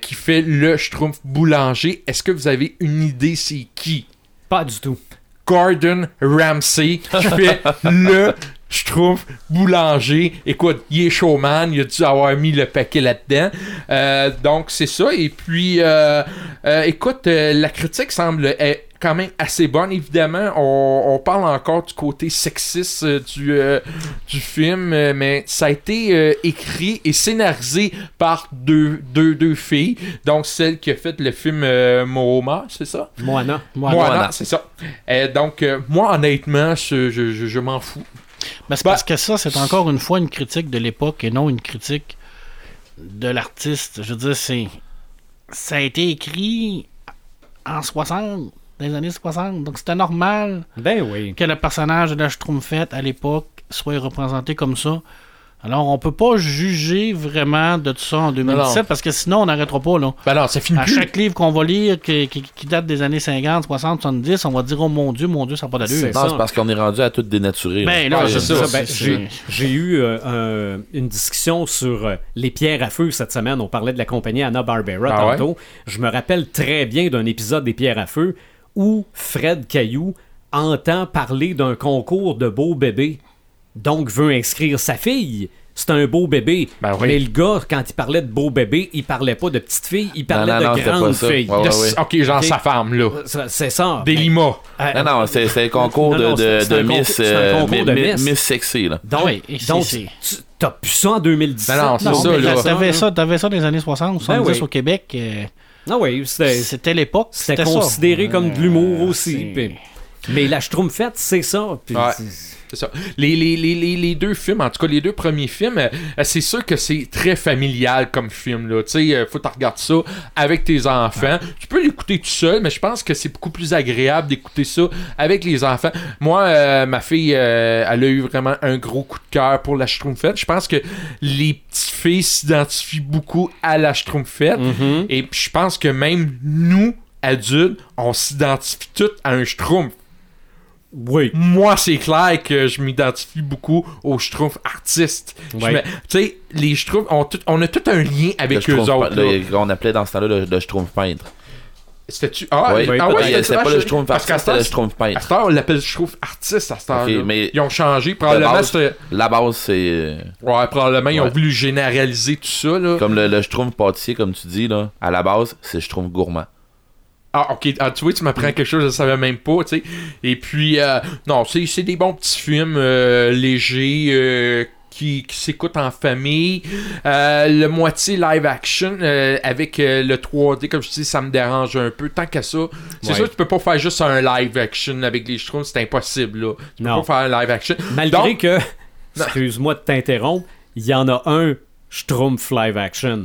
qui fait le Schtroumpf boulanger. Est-ce que vous avez une idée c'est qui? Pas du tout. Gordon Ramsay qui fait le Schtroumpf boulanger. Écoute, il est showman, il a dû avoir mis le paquet là-dedans. Euh, donc, c'est ça. Et puis, euh, euh, écoute, euh, la critique semble être quand même assez bonne, évidemment. On, on parle encore du côté sexiste euh, du, euh, du film, euh, mais ça a été euh, écrit et scénarisé par deux, deux, deux filles. Donc, celle qui a fait le film euh, Moana, c'est ça? Moana. Moana. Moana, c'est ça. Euh, donc, euh, moi, honnêtement, je, je, je- je m'en fous. Ben, c'est Bah- parce que ça, c'est encore une fois une critique de l'époque et non une critique de l'artiste. Je veux dire, c'est. Ça a été écrit en 60, dans les années 60. Donc c'était normal Ben oui. que le personnage de la Schtroumpfette à l'époque soit représenté comme ça. Alors on peut pas juger vraiment de tout ça en 2017 non. parce que sinon on n'arrêtera pas là. Ben non, ça finit À plus. chaque livre qu'on va lire qui, qui- qui date des années 50, 60, 70, on va dire oh mon dieu, mon dieu, ça n'a pas d'allure. C'est Non, ça. c'est parce qu'on est rendu à tout dénaturer. Ben là, Ouais, c'est c'est ça. Ça, ben, j'ai, j'ai eu euh, un- une discussion sur euh, les pierres à feu cette semaine. On parlait de la compagnie Anna Barbera Ah ouais? tantôt. Je me rappelle très bien d'un épisode des pierres à feu où Fred Caillou entend parler d'un concours de beaux bébés. Donc veut inscrire sa fille. C'est un beau bébé. Ben oui. Mais le gars, quand il parlait de beau bébé, il parlait pas de petite fille, il parlait non, non, de grande fille. Ouais, ouais, De- ouais. Ok, genre sa femme, là. C'est ça. Des limas. Euh, Non, non, c'est un concours de, de, de Miss, euh, de mi- Miss. Miss Sexy, là. Donc, Oui, et c'est- donc t'as plus ça en 2017. Ben non, c'est ça, là. t'a- T'avais ça, t'avais ça dans les années 60, 70 Ben oui. au Québec. euh, Ah oui, c'était l'époque. c'était ça. considéré comme de l'humour aussi. mais la Schtroumpfette, c'est ça. puis. C'est- C'est ça. Les, les, les, les, les deux films, en tout cas les deux premiers films, euh, c'est sûr que c'est très familial comme film. Là. Tu sais, euh, faut que tu regardes ça avec tes enfants. Tu peux l'écouter tout seul, mais je pense que c'est beaucoup plus agréable d'écouter ça avec les enfants. Moi, euh, ma fille, elle a eu vraiment un gros coup de cœur pour la Schtroumpfette. Je pense que les petites filles s'identifient beaucoup à la Schtroumpfette. Mhm. Et je pense que même nous, adultes, on s'identifie tous à un Schtroumpf. Oui. Moi, c'est clair que je m'identifie beaucoup aux Schtroumpfs artistes. Tu sais, les Schtroumpfs, ont tout- on a tout un lien Le avec eux autres. le- on appelait dans ce temps-là le, le Schtroumpf peintre. C'était-tu? Ah, Oui, ah ouais, c'était c'était-tu- pas le Schtroumpf artiste, c'était le Schtroumpf À peintre. cette heure, on l'appelle Schtroumpf artiste à cette heure. Mais- Ils ont changé. Probablement, base- La base, c'est euh, Ouais, probablement, ils ont voulu généraliser tout ça, là. comme le, le Schtroumpf pâtissier, comme tu dis, là. À la base, c'est le Schtroumpf gourmand. Ah, ok. Ah, tu vois, tu m'apprends quelque chose je savais même pas, tu sais. Et puis, euh, non, c'est des bons petits films euh, légers euh, qui, qui s'écoutent en famille. Le moitié live action avec le 3D, comme je dis, ça me dérange un peu. Tant qu'à ça, c'est Ouais. sûr que tu peux pas faire juste un live action avec les Schtroumpfs, c'est impossible, là. Tu peux Non. pas faire un live action. Malgré Donc- que, excuse-moi de t'interrompre, il y en a un Schtroumpf live action.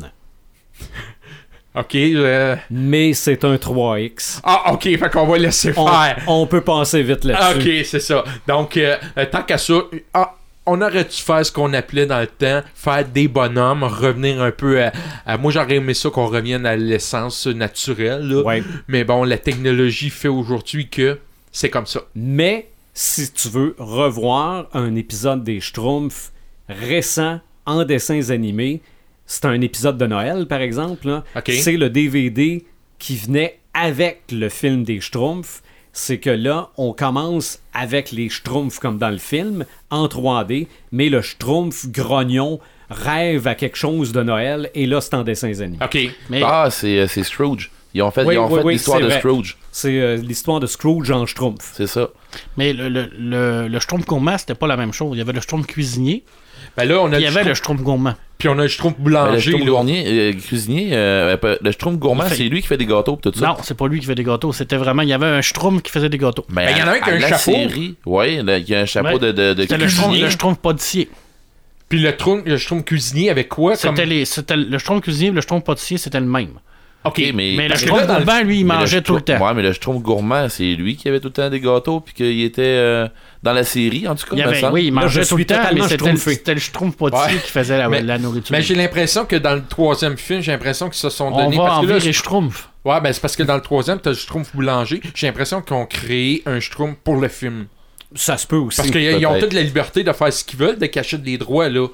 Ok. euh, Mais c'est un 3X. Ah, ok, fait qu'on va laisser faire. on peut passer vite là-dessus. Ok, c'est ça. Donc, euh, euh, tant qu'à ça, ah, on aurait dû faire ce qu'on appelait dans le temps, faire des bonhommes, revenir un peu à. à- moi, j'aurais aimé ça qu'on revienne à l'essence naturelle, là. Ouais. Mais bon, la technologie fait aujourd'hui que c'est comme ça. Mais si tu veux revoir un épisode des Schtroumpfs récent en dessins animés, c'est un épisode de Noël, par exemple. C'est le DVD qui venait avec le film des Schtroumpfs. C'est que là, on commence avec les Schtroumpfs comme dans le film, en 3D, mais le Schtroumpf grognon rêve à quelque chose de Noël, et là, c'est en dessins animés. Ok. Mais Ah, c'est euh, c'est Scrooge. Ils ont fait, Oui, oui, fait oui, l'histoire c'est de vrai. Scrooge. C'est euh, l'histoire de Scrooge en Schtroumpf. C'est ça. Mais le, le, le, le Schtroumpf gourmand, c'était pas la même chose. Il y avait le Schtroumpf cuisinier, Ben là, on a puis il y le avait le Schtroumpf- gourmand. puis on a le Schtroumpf le boulanger, Schtroumpf là. gournier, euh, cuisinier, euh, pas- le Schtroumpf gourmand, c'est lui qui fait des gâteaux tout ça. Non, c'est pas lui qui fait des gâteaux. C'était vraiment. Il y avait un Schtroumpf qui faisait des gâteaux. Mais Ben, il y en a un qui a un chapeau. Là, il y a un chapeau de, de, de le cuisinier. le Schtroumpf pâtissier. Puis le Schtroumpf, le Schtroumpf cuisinier avec quoi comme... C'était les, c'était le Schtroumpf cuisinier et le Schtroumpf pâtissier, c'était le même. Ok, mais, Mais le Schtroumpf le- gourmand, lui, il mangeait tout le temps. Ouais, mais le Schtroumpf gourmand, c'est lui qui avait tout le temps des gâteaux puis qu'il était euh, dans la série, en tout cas. Il y avait, oui, il mangeait je tout le temps, mais totalement c'était le, Schtroumpf Ouais. qui faisait la, Mais- la nourriture. Mais j'ai l'impression que dans le troisième film, j'ai l'impression qu'ils se sont On donnés... va parce en que Schtroumpf. Ouais, ben c'est parce que dans le troisième, t'as le Schtroumpf boulanger. J'ai l'impression qu'ils ont créé un Schtroumpf pour le film. Ça se peut aussi. Parce qu'ils ont toute la liberté de faire ce qu'ils veulent, de cacher des droits, là.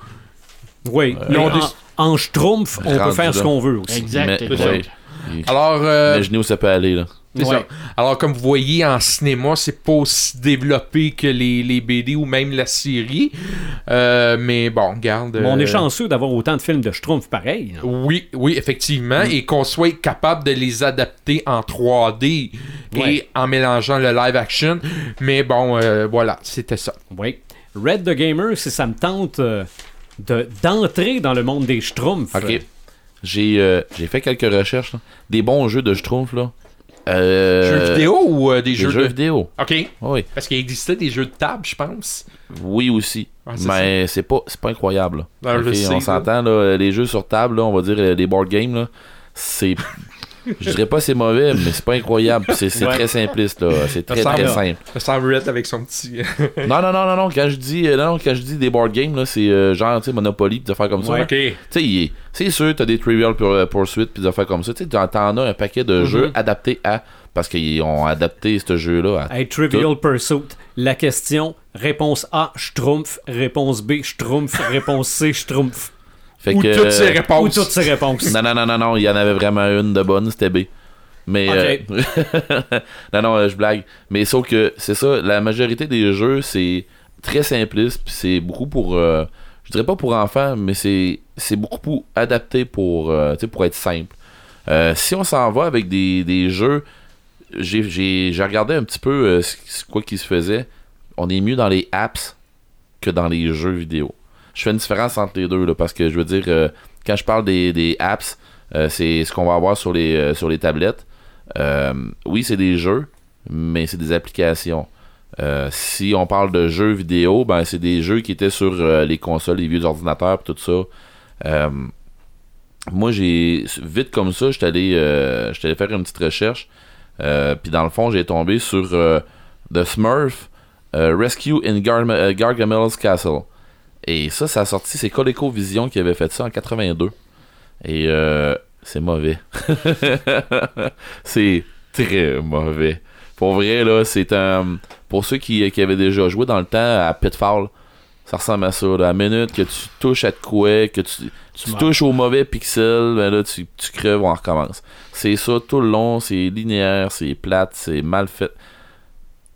Oui. Ils Mais ont en, des- en Schtroumpf, on peut faire ce qu'on veut aussi. Exact. Mais- exact. ouais. Alors, euh, Imaginez où ça peut aller, là. C'est Ouais. ça. Alors, comme vous voyez, en cinéma, c'est pas aussi développé que les, les BD ou même la série. Euh, mais bon, garde. On est euh, chanceux d'avoir autant de films de Schtroumpf pareil. hein. Oui, oui, effectivement. Mm. Et qu'on soit capable de les adapter en 3D Ouais. et en mélangeant le live action. Mais bon, euh, voilà, c'était ça. Oui. Red the Gamer, si ça me tente euh, de- d'entrer dans le monde des Schtroumpfs. Ok. J'ai euh, j'ai fait quelques recherches. là. Des bons jeux de Schtroumpf, là. Euh, jeux vidéo ou euh, des Des jeux, jeux de... vidéo. Ok. Oui. Parce qu'il existait des jeux de table, je pense. Oui aussi. Ah, c'est mais c'est pas, c'est pas incroyable. là. Ah, je Ok, sais, on là. s'entend, là, les jeux sur table, là, on va dire euh, les board games, là, c'est. Je dirais pas c'est mauvais, mais c'est pas incroyable. C'est Ouais. très simpliste, là. C'est très très simple. Ça Red avec son petit. Non, non, non, non, non. Quand je dis, euh, non, quand je dis des board games, là, c'est euh, genre, tu sais, Monopoly, pis des affaires comme ça. Ouais. Tu sais, c'est sûr, t'as des Trivial Pur- Pursuit pis des affaires comme ça. Tu sais, t'en as un paquet de jeux adaptés à. Parce qu'ils ont adapté ce jeu-là à. Hey, Trivial Pursuit. La question, réponse A, Schtroumpf. Réponse B, Schtroumpf. Réponse C, Schtroumpf. Fait Ou que, toutes ces euh, Ou réponses. toutes ces réponses. Non, non, non, non, non, il y en avait vraiment une de bonne, c'était B. Mais. Ok. euh, non, non, euh, je blague. Mais sauf que, c'est ça, la majorité des jeux, c'est très simpliste, puis c'est beaucoup pour. euh, je dirais pas pour enfants, mais c'est c'est beaucoup pour adapté pour, euh, tu sais, pour être simple. Euh, si on s'en va avec des, des jeux, j'ai- j'ai j'ai regardé un petit peu euh, ce- ce- quoi qui se faisait. On est mieux dans les apps que dans les jeux vidéo. Je fais une différence entre les deux, parce que je veux dire, euh, quand je parle des, des apps, euh, c'est ce qu'on va avoir sur les, euh, sur les tablettes. Oui, c'est des jeux, mais c'est des applications. Si on parle de jeux vidéo, ben c'est des jeux qui étaient sur les consoles, les vieux ordinateurs, tout ça. Moi, j'ai vite comme ça, j'étais allé, allé faire une petite recherche. Puis dans le fond, j'ai tombé sur The Smurf Rescue in Gargamel's Castle. Et ça, ça a sorti, c'est ColecoVision qui avait fait ça en 82. Et euh, c'est mauvais. c'est très mauvais. Pour vrai, là, c'est un. Pour ceux qui, qui avaient déjà joué dans le temps à Pitfall, ça ressemble à ça. Là. À la minute que tu touches à de quoi, que tu, tu touches au mauvais pixel, ben là, tu, tu crèves, on recommence. C'est ça tout le long, c'est linéaire, c'est plate, c'est mal fait.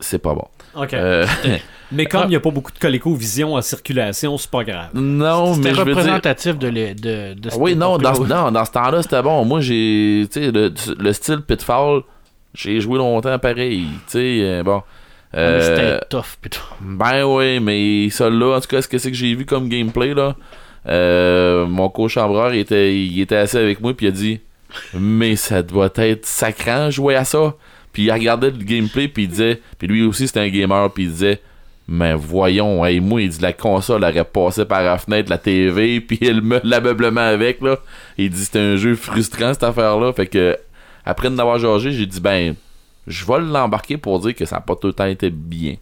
C'est pas bon. OK. Euh, Mais comme il n'y a pas beaucoup de ColecoVision en circulation, c'est pas grave. non, C'était mais je veux dire. représentatif de, les- de, de cette Oui, non, dans, non, dans ce temps-là, c'était bon. Moi, j'ai. Tu sais, le, le style Pitfall, j'ai joué longtemps pareil. Tu sais, euh, bon. Ah, mais Euh, C'était tough, putain. ben oui, mais celle-là, en tout cas, ce que c'est que j'ai vu comme gameplay, là, euh, mon co-chambreur, il était, il était assis avec moi, puis il a dit Mais ça doit être sacrant jouer à ça. Puis il regardait le gameplay, puis il disait Puis lui aussi, c'était un gamer, puis il disait Mais voyons, hey, moi, il dit La console aurait passé par la fenêtre, la TV, puis le me- l'ameublement avec, là. Il dit C'était un jeu frustrant, cette affaire-là. Fait que, après de l'avoir jugé, j'ai dit Ben, je vais l'embarquer pour dire que ça n'a pas tout le temps été bien.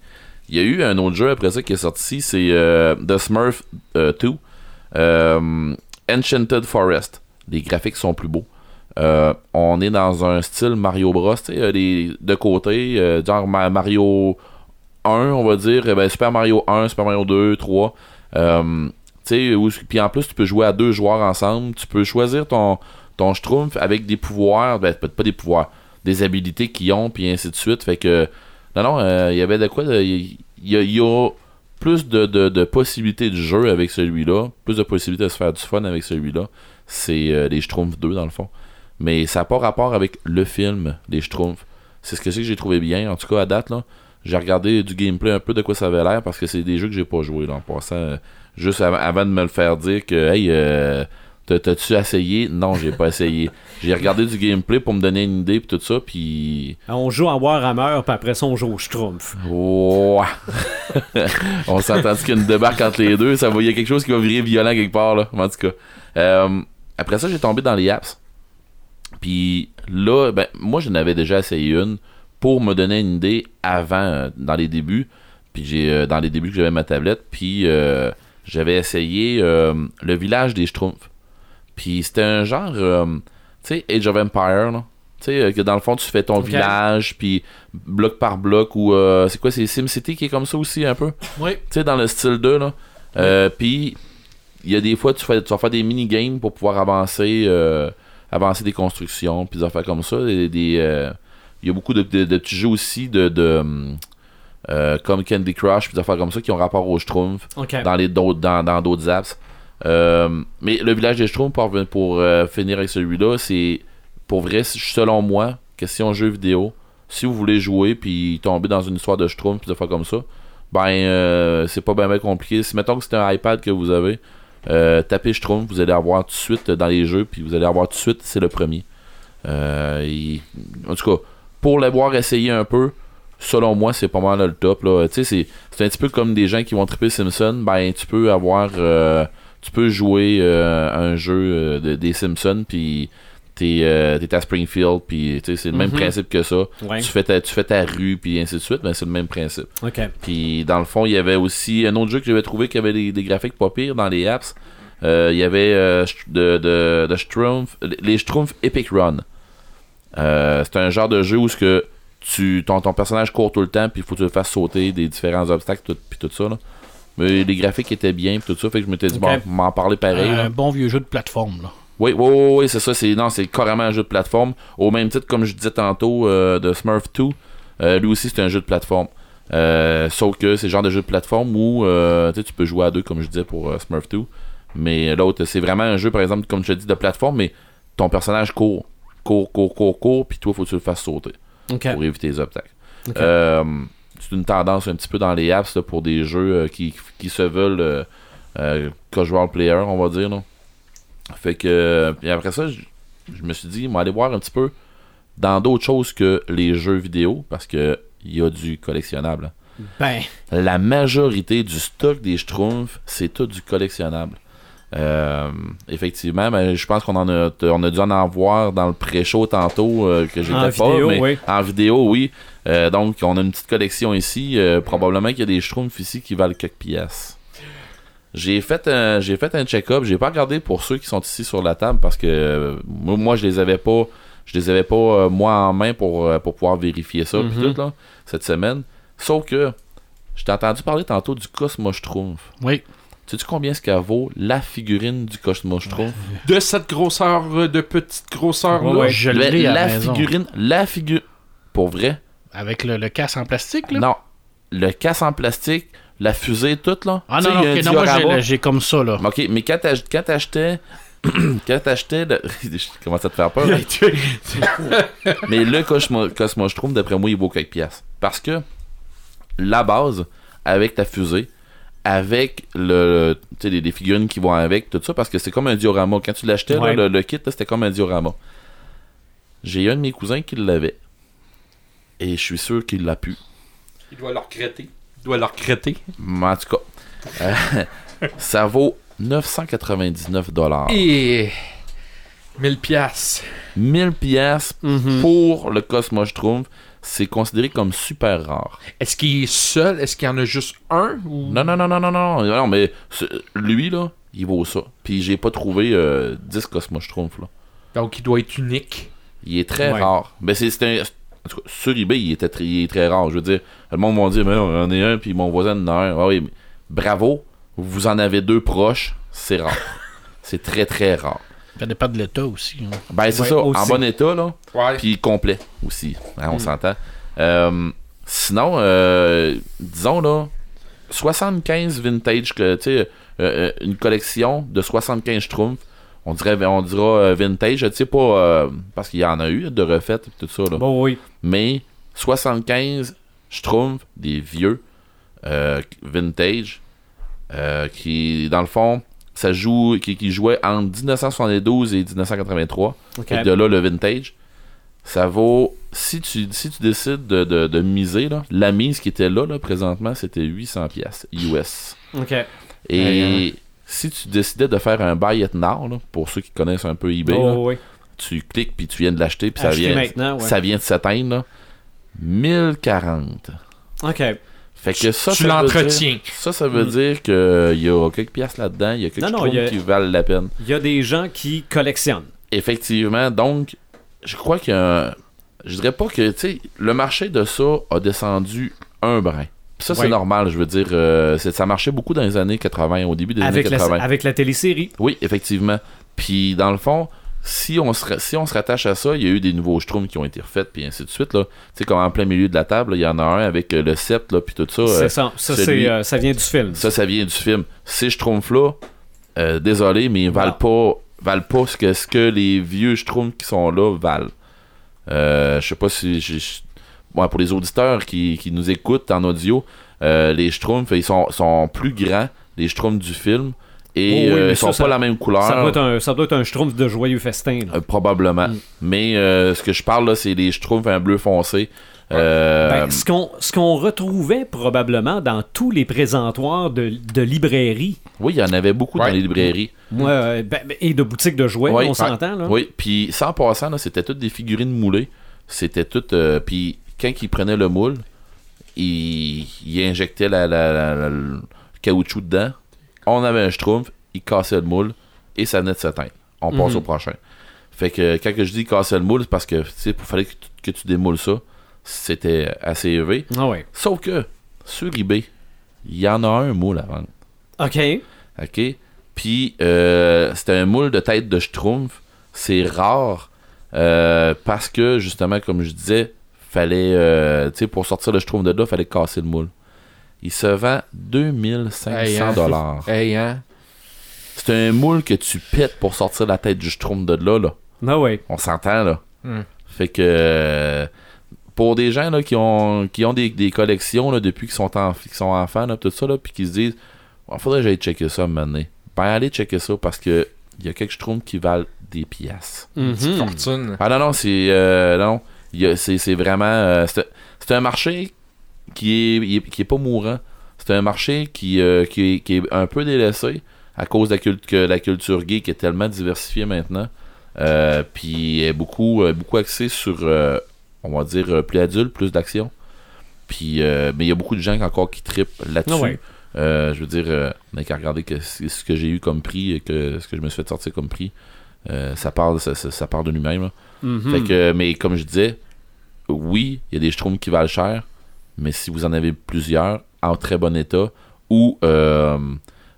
Il y a eu un autre jeu après ça qui est sorti, c'est euh, The Smurf euh, 2, euh, Enchanted Forest. Les graphiques sont plus beaux. Euh, on est dans un style Mario Bros, tu sais, euh, de côté, euh, genre Ma- Mario 1, on va dire, eh ben, Super Mario 1, Super Mario 2, 3. Euh, puis en plus, tu peux jouer à deux joueurs ensemble. Tu peux choisir ton, ton Schtroumpf avec des pouvoirs, ben, peut-être pas des pouvoirs, des habilités qu'ils ont, puis ainsi de suite. Fait que, non, non, euh, il y avait de quoi, il y, a- plus de, de, de possibilités de jeu avec celui-là, plus de possibilités de se faire du fun avec celui-là. C'est euh, les Schtroumpfs 2, dans le fond. Mais ça n'a pas rapport avec le film, les Schtroumpfs. C'est ce que c'est que j'ai trouvé bien, en tout cas à date, là. J'ai regardé du gameplay un peu de quoi ça avait l'air parce que c'est des jeux que j'ai pas joué là, en passant. euh, juste av- avant de me le faire dire que hey euh, t'as- t'as-tu essayé? Non, j'ai pas essayé. J'ai regardé du gameplay pour me donner une idée puis tout ça, puis On joue en Warhammer, puis après ça, on joue au Schtroumpf. On s'entend qu'il y a une débarque entre les deux. Ça va, y a quelque chose qui va virer violent quelque part, là. En tout cas. Euh, après ça, j'ai tombé dans les apps. Puis là, ben, moi, je n'avais déjà essayé une pour me donner une idée avant, euh, dans les débuts. Puis j'ai, euh, dans les débuts que j'avais ma tablette. Puis euh, j'avais essayé le village des Schtroumpfs. Puis c'était un genre, tu sais, Age of Empire, là. Tu sais, que dans le fond, tu fais ton village, puis bloc par bloc, ou euh, c'est quoi, c'est SimCity qui est comme ça aussi un peu? Oui. Tu sais, dans le style 2, là. Euh, puis, il y a des fois, tu, fais, tu vas faire des mini-games pour pouvoir avancer, euh, avancer des constructions, puis des affaires comme ça. Des, des, Il y a beaucoup de, de- de petits jeux aussi de, de euh, comme Candy Crush puis des affaires comme ça qui ont rapport aux Schtroumpfs OK. dans les d'autres dans dans d'autres apps. Euh, mais le village des Schtroumpfs pour, pour euh, finir avec celui-là, c'est pour vrai selon moi question jeu vidéo. Si vous voulez jouer puis tomber dans une histoire de Schtroumpf puis des affaires comme ça, ben euh, c'est pas bien compliqué. Si mettons que c'est un iPad que vous avez, euh, tapez Schtroumpf, vous allez avoir tout de suite dans les jeux puis vous allez avoir tout de suite c'est le premier. En tout cas, pour l'avoir essayé un peu, selon moi, c'est pas mal le top. Là. C'est, c'est un petit peu comme des gens qui vont triper Simpson. Ben, tu peux avoir. euh, tu peux jouer euh, un jeu euh, de- des Simpsons, puis t'es, euh, t'es à Springfield, puis c'est le même Mhm. principe que ça. Ouais. Tu, fais ta, tu fais ta rue, puis ainsi de suite, mais c'est le même principe. Puis dans le fond, il y avait aussi un autre jeu que j'avais trouvé qui avait des, des graphiques pas pires dans les apps. Il y avait euh, de, de, de Schtroumpf, les Schtroumpf Epic Run. Euh, c'est un genre de jeu où ce que tu, ton, ton personnage court tout le temps, puis il faut que tu le fasses sauter des différents obstacles, tout, puis tout ça. Là. Mais les graphiques étaient bien, puis tout ça, fait que je m'étais dit, Ok. bon, m'en parler pareil. Un bon vieux jeu de plateforme. Là. Oui, oui, oui, oui, c'est ça. C'est, non, c'est carrément un jeu de plateforme. Au même titre, comme je disais tantôt, euh, de Smurf 2, euh, lui aussi, c'est un jeu de plateforme. Sauf que c'est le genre de jeu de plateforme où tu peux jouer à deux, comme je disais pour Smurf 2. Mais l'autre, c'est vraiment un jeu, par exemple, comme je te dis, de plateforme, mais ton personnage court. Court, court, court, court, puis toi, faut que tu le fasses sauter pour éviter les obstacles. Euh, c'est une tendance un petit peu dans les apps là, pour des jeux euh, qui, qui se veulent euh, euh, casual player, on va dire. là. Fait que, puis après ça, je, je me suis dit, on va aller voir un petit peu dans d'autres choses que les jeux vidéo, parce que il y a du collectionnable. hein. Ben, La majorité du stock des Schtroumpfs, c'est tout du collectionnable. Euh, effectivement, ben, je pense qu'on en a, on a dû en avoir dans le pré-show tantôt euh, que j'étais pas, vidéo, mais oui. en vidéo, oui. Euh, donc, on a une petite collection ici. Probablement qu'il y a des Schtroumpfs ici qui valent quelques pièces. J'ai fait un, j'ai fait un check-up. J'ai pas regardé pour ceux qui sont ici sur la table parce que moi, moi, je les avais pas, je les avais pas moi en main pour, pour pouvoir vérifier ça Mhm. tout, là, cette semaine. Sauf que je t'ai entendu parler tantôt du Cosmo Schtroumpf. oui. Sais-tu combien ce qu'elle vaut la figurine du Cosmo Schtroumpf? De cette grosseur, euh, de petite grosseur là. Ouais, ouais. Je la l'ai la la figurine, la figure, pour vrai, Avec le, le casse en plastique, là? Non. Le casse en plastique, la fusée, toute, là? Ah Tu sais, non, non, il y a un ok, non, moi j'ai- comme ça, là. Ok, mais quand t'ach- quand t'achetais. quand t'achetais. Le... Je commence à te faire peur. là. mais le Cosmo, d'après moi, il vaut quelques pièces. Parce que la base, avec ta fusée, avec le, tu sais, les, les figurines qui vont avec, tout ça, parce que c'est comme un diorama. Quand tu l'achetais, Ouais. le, le kit, c'était comme un diorama. J'ai un de mes cousins qui l'avait. Et je suis sûr qu'il l'a pu. Il doit le regretter. Il doit le regretter. Mais en tout cas, euh, ça vaut 999 dollars. Et 1000 piastres. 1000 pièces Mhm. pour le Cosmo Schtroumpf, c'est considéré comme super rare. Est-ce qu'il est seul? Est-ce qu'il y en a juste un ou... Non, non, non, non, non, non, non, mais lui, là, il vaut ça. Puis j'ai pas trouvé euh, 10 Cosmo Schtroumpf, là. Donc il doit être unique. Il est très Ouais. rare. Mais c'est un... en tout cas, sur eBay, il, était très, il est très rare. Je veux dire, le monde va dire, mais non, j'en ai un, puis mon voisin en a un. Ah oui, mais bravo, vous en avez deux proches, c'est rare. c'est très, très rare. Ça dépend de l'état aussi. hein. Ben, c'est Ouais, ça, en bon état, là. Ouais. Puis complet aussi. Hein, on s'entend. Euh, sinon, euh, disons là, 75 vintage, que, tu sais, euh, euh, une collection de 75 Schtroumpfs. On dirait, on dira vintage, tu sais pas, euh, parce qu'il y en a eu de refaites et tout ça, là. Bon, oui. Mais 75 Schtroumpfs, des vieux euh, vintage, euh, qui, dans le fond, ça joue, qui, qui jouait entre 1972 et 1983. OK. Et de là, le vintage, ça vaut. Si tu, si tu décides de, de- de miser, là, la mise qui était là, là présentement, c'était 800$ piastres US. OK. Et si tu décidais de faire un buy it now, là, pour ceux qui connaissent un peu eBay, Oh, oui. tu cliques puis tu viens de l'acheter, puis ça vient, ouais. ça vient de s'atteindre. là. 1040. OK. Fait que ça, tu ça veut l'entretiens. dire- Ça, ça veut dire qu'il y a quelques piastres là-dedans, il y a quelques Non, non, Schtroumpfs il y a- qui valent la peine. Il y a des gens qui collectionnent. Effectivement, donc, je crois un- Je dirais pas que, tu sais, le marché de ça a descendu un brin. Ça, c'est normal, je veux dire. euh, ça marchait beaucoup dans les années 80, au début des Avec années la, 80. avec la télésérie. Oui, effectivement. Puis, dans le fond, si on, se, si on se rattache à ça, il y a eu des nouveaux Schtroumpfs qui ont été refaits, puis ainsi de suite. Là. Tu sais, comme en plein milieu de la table, il y en a un avec euh, le sceptre, là, puis tout ça. C'est euh, ça. Ça, celui- c'est, euh, ça vient du film. ça, ça vient du film. Ces Schtroumpfs-là, euh, désolé, mais ils valent pas, valent pas ce que, ce que les vieux Schtroumpfs qui sont là valent. Je sais pas si. pour les auditeurs qui, qui nous écoutent en audio, les Schtroumpfs, ils sont, sont plus grands, les Schtroumpfs du film, et Oh oui, euh, ils sont ça, pas la même couleur. Ça doit, être un, ça doit être un schtroumpf de joyeux festin. là. Euh, probablement. Mm. Mais euh, ce que je parle là, c'est les Schtroumpfs un bleu foncé. Ben, ce qu'on retrouvait probablement dans tous les présentoirs de, de librairies oui, il y en avait beaucoup Ouais. dans les librairies. euh, ben, ben, et de boutiques de jouets, Ouais, on ouais. s'entend. Là. Oui, puis sans passant, c'était toutes des figurines moulées. C'était tout. euh, puis quand il prenait le moule, il, il injectait la, la- la- la- le caoutchouc dedans. On avait un schtroumpf, il cassait le moule et ça venait de s'éteindre. On passe Mhm. au prochain. Fait que quand je dis casser le moule, c'est parce que tu sais, il fallait que, tu- que tu démoules ça. C'était assez élevé. Ah ouais. Sauf que sur eBay, il y en a un moule à vendre. OK. OK? Puis, euh, c'était un moule de tête de schtroumpf. C'est rare euh, parce que, justement, comme je disais, fallait, euh, tu sais, pour sortir le schtroumpf de là, fallait casser le moule. Il se vend 2500 Hey, hein. dollars. Hey, hein? C'est un moule que tu pètes pour sortir la tête du schtroumpf de là, là. Ah ouais. On s'entend, là. Hmm. Fait que, euh, pour des gens, là, qui ont, qui ont des, des collections, là, depuis qu'ils sont, en, qu'ils sont enfants, là, tout ça, là, puis qui se disent, il faudrait que j'aille checker ça, maintenant. Ben, allez checker ça parce que il y a quelques schtroumpfs qui valent des pièces. Petite fortune. Ah non, non, c'est. euh, non, il y a- c'est c'est vraiment. euh, c'est un marché qui est, qui est pas mourant. C'est un marché qui, euh, qui, est, qui est un peu délaissé à cause de la, cult- que la culture geek est tellement diversifiée maintenant. Euh, puis est beaucoup, euh, beaucoup axée sur, euh, on va dire, plus adulte, plus d'action. Puis, mais il y a beaucoup de gens encore qui trippent là-dessus. Ah ouais. Je veux dire, on n'a qu'à regarder que ce que j'ai eu comme prix que ce que je me suis fait sortir comme prix. Ça, parle, ça, ça, ça parle de lui-même. Mhm. Fait que, mais comme je disais, oui, il y a des schtroumpfs qui valent cher, mais si vous en avez plusieurs en très bon état, ou euh,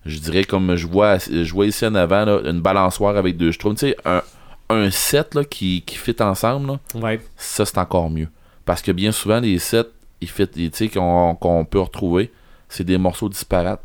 je dirais comme je vois, je vois ici en avant là, une balançoire avec deux schtroumpfs, tu sais, un, un set là, qui, qui fit ensemble, là, Ouais. ça c'est encore mieux. Parce que bien souvent, les sets ils fit, tu sais, qu'on qu'on peut retrouver, c'est des morceaux disparates.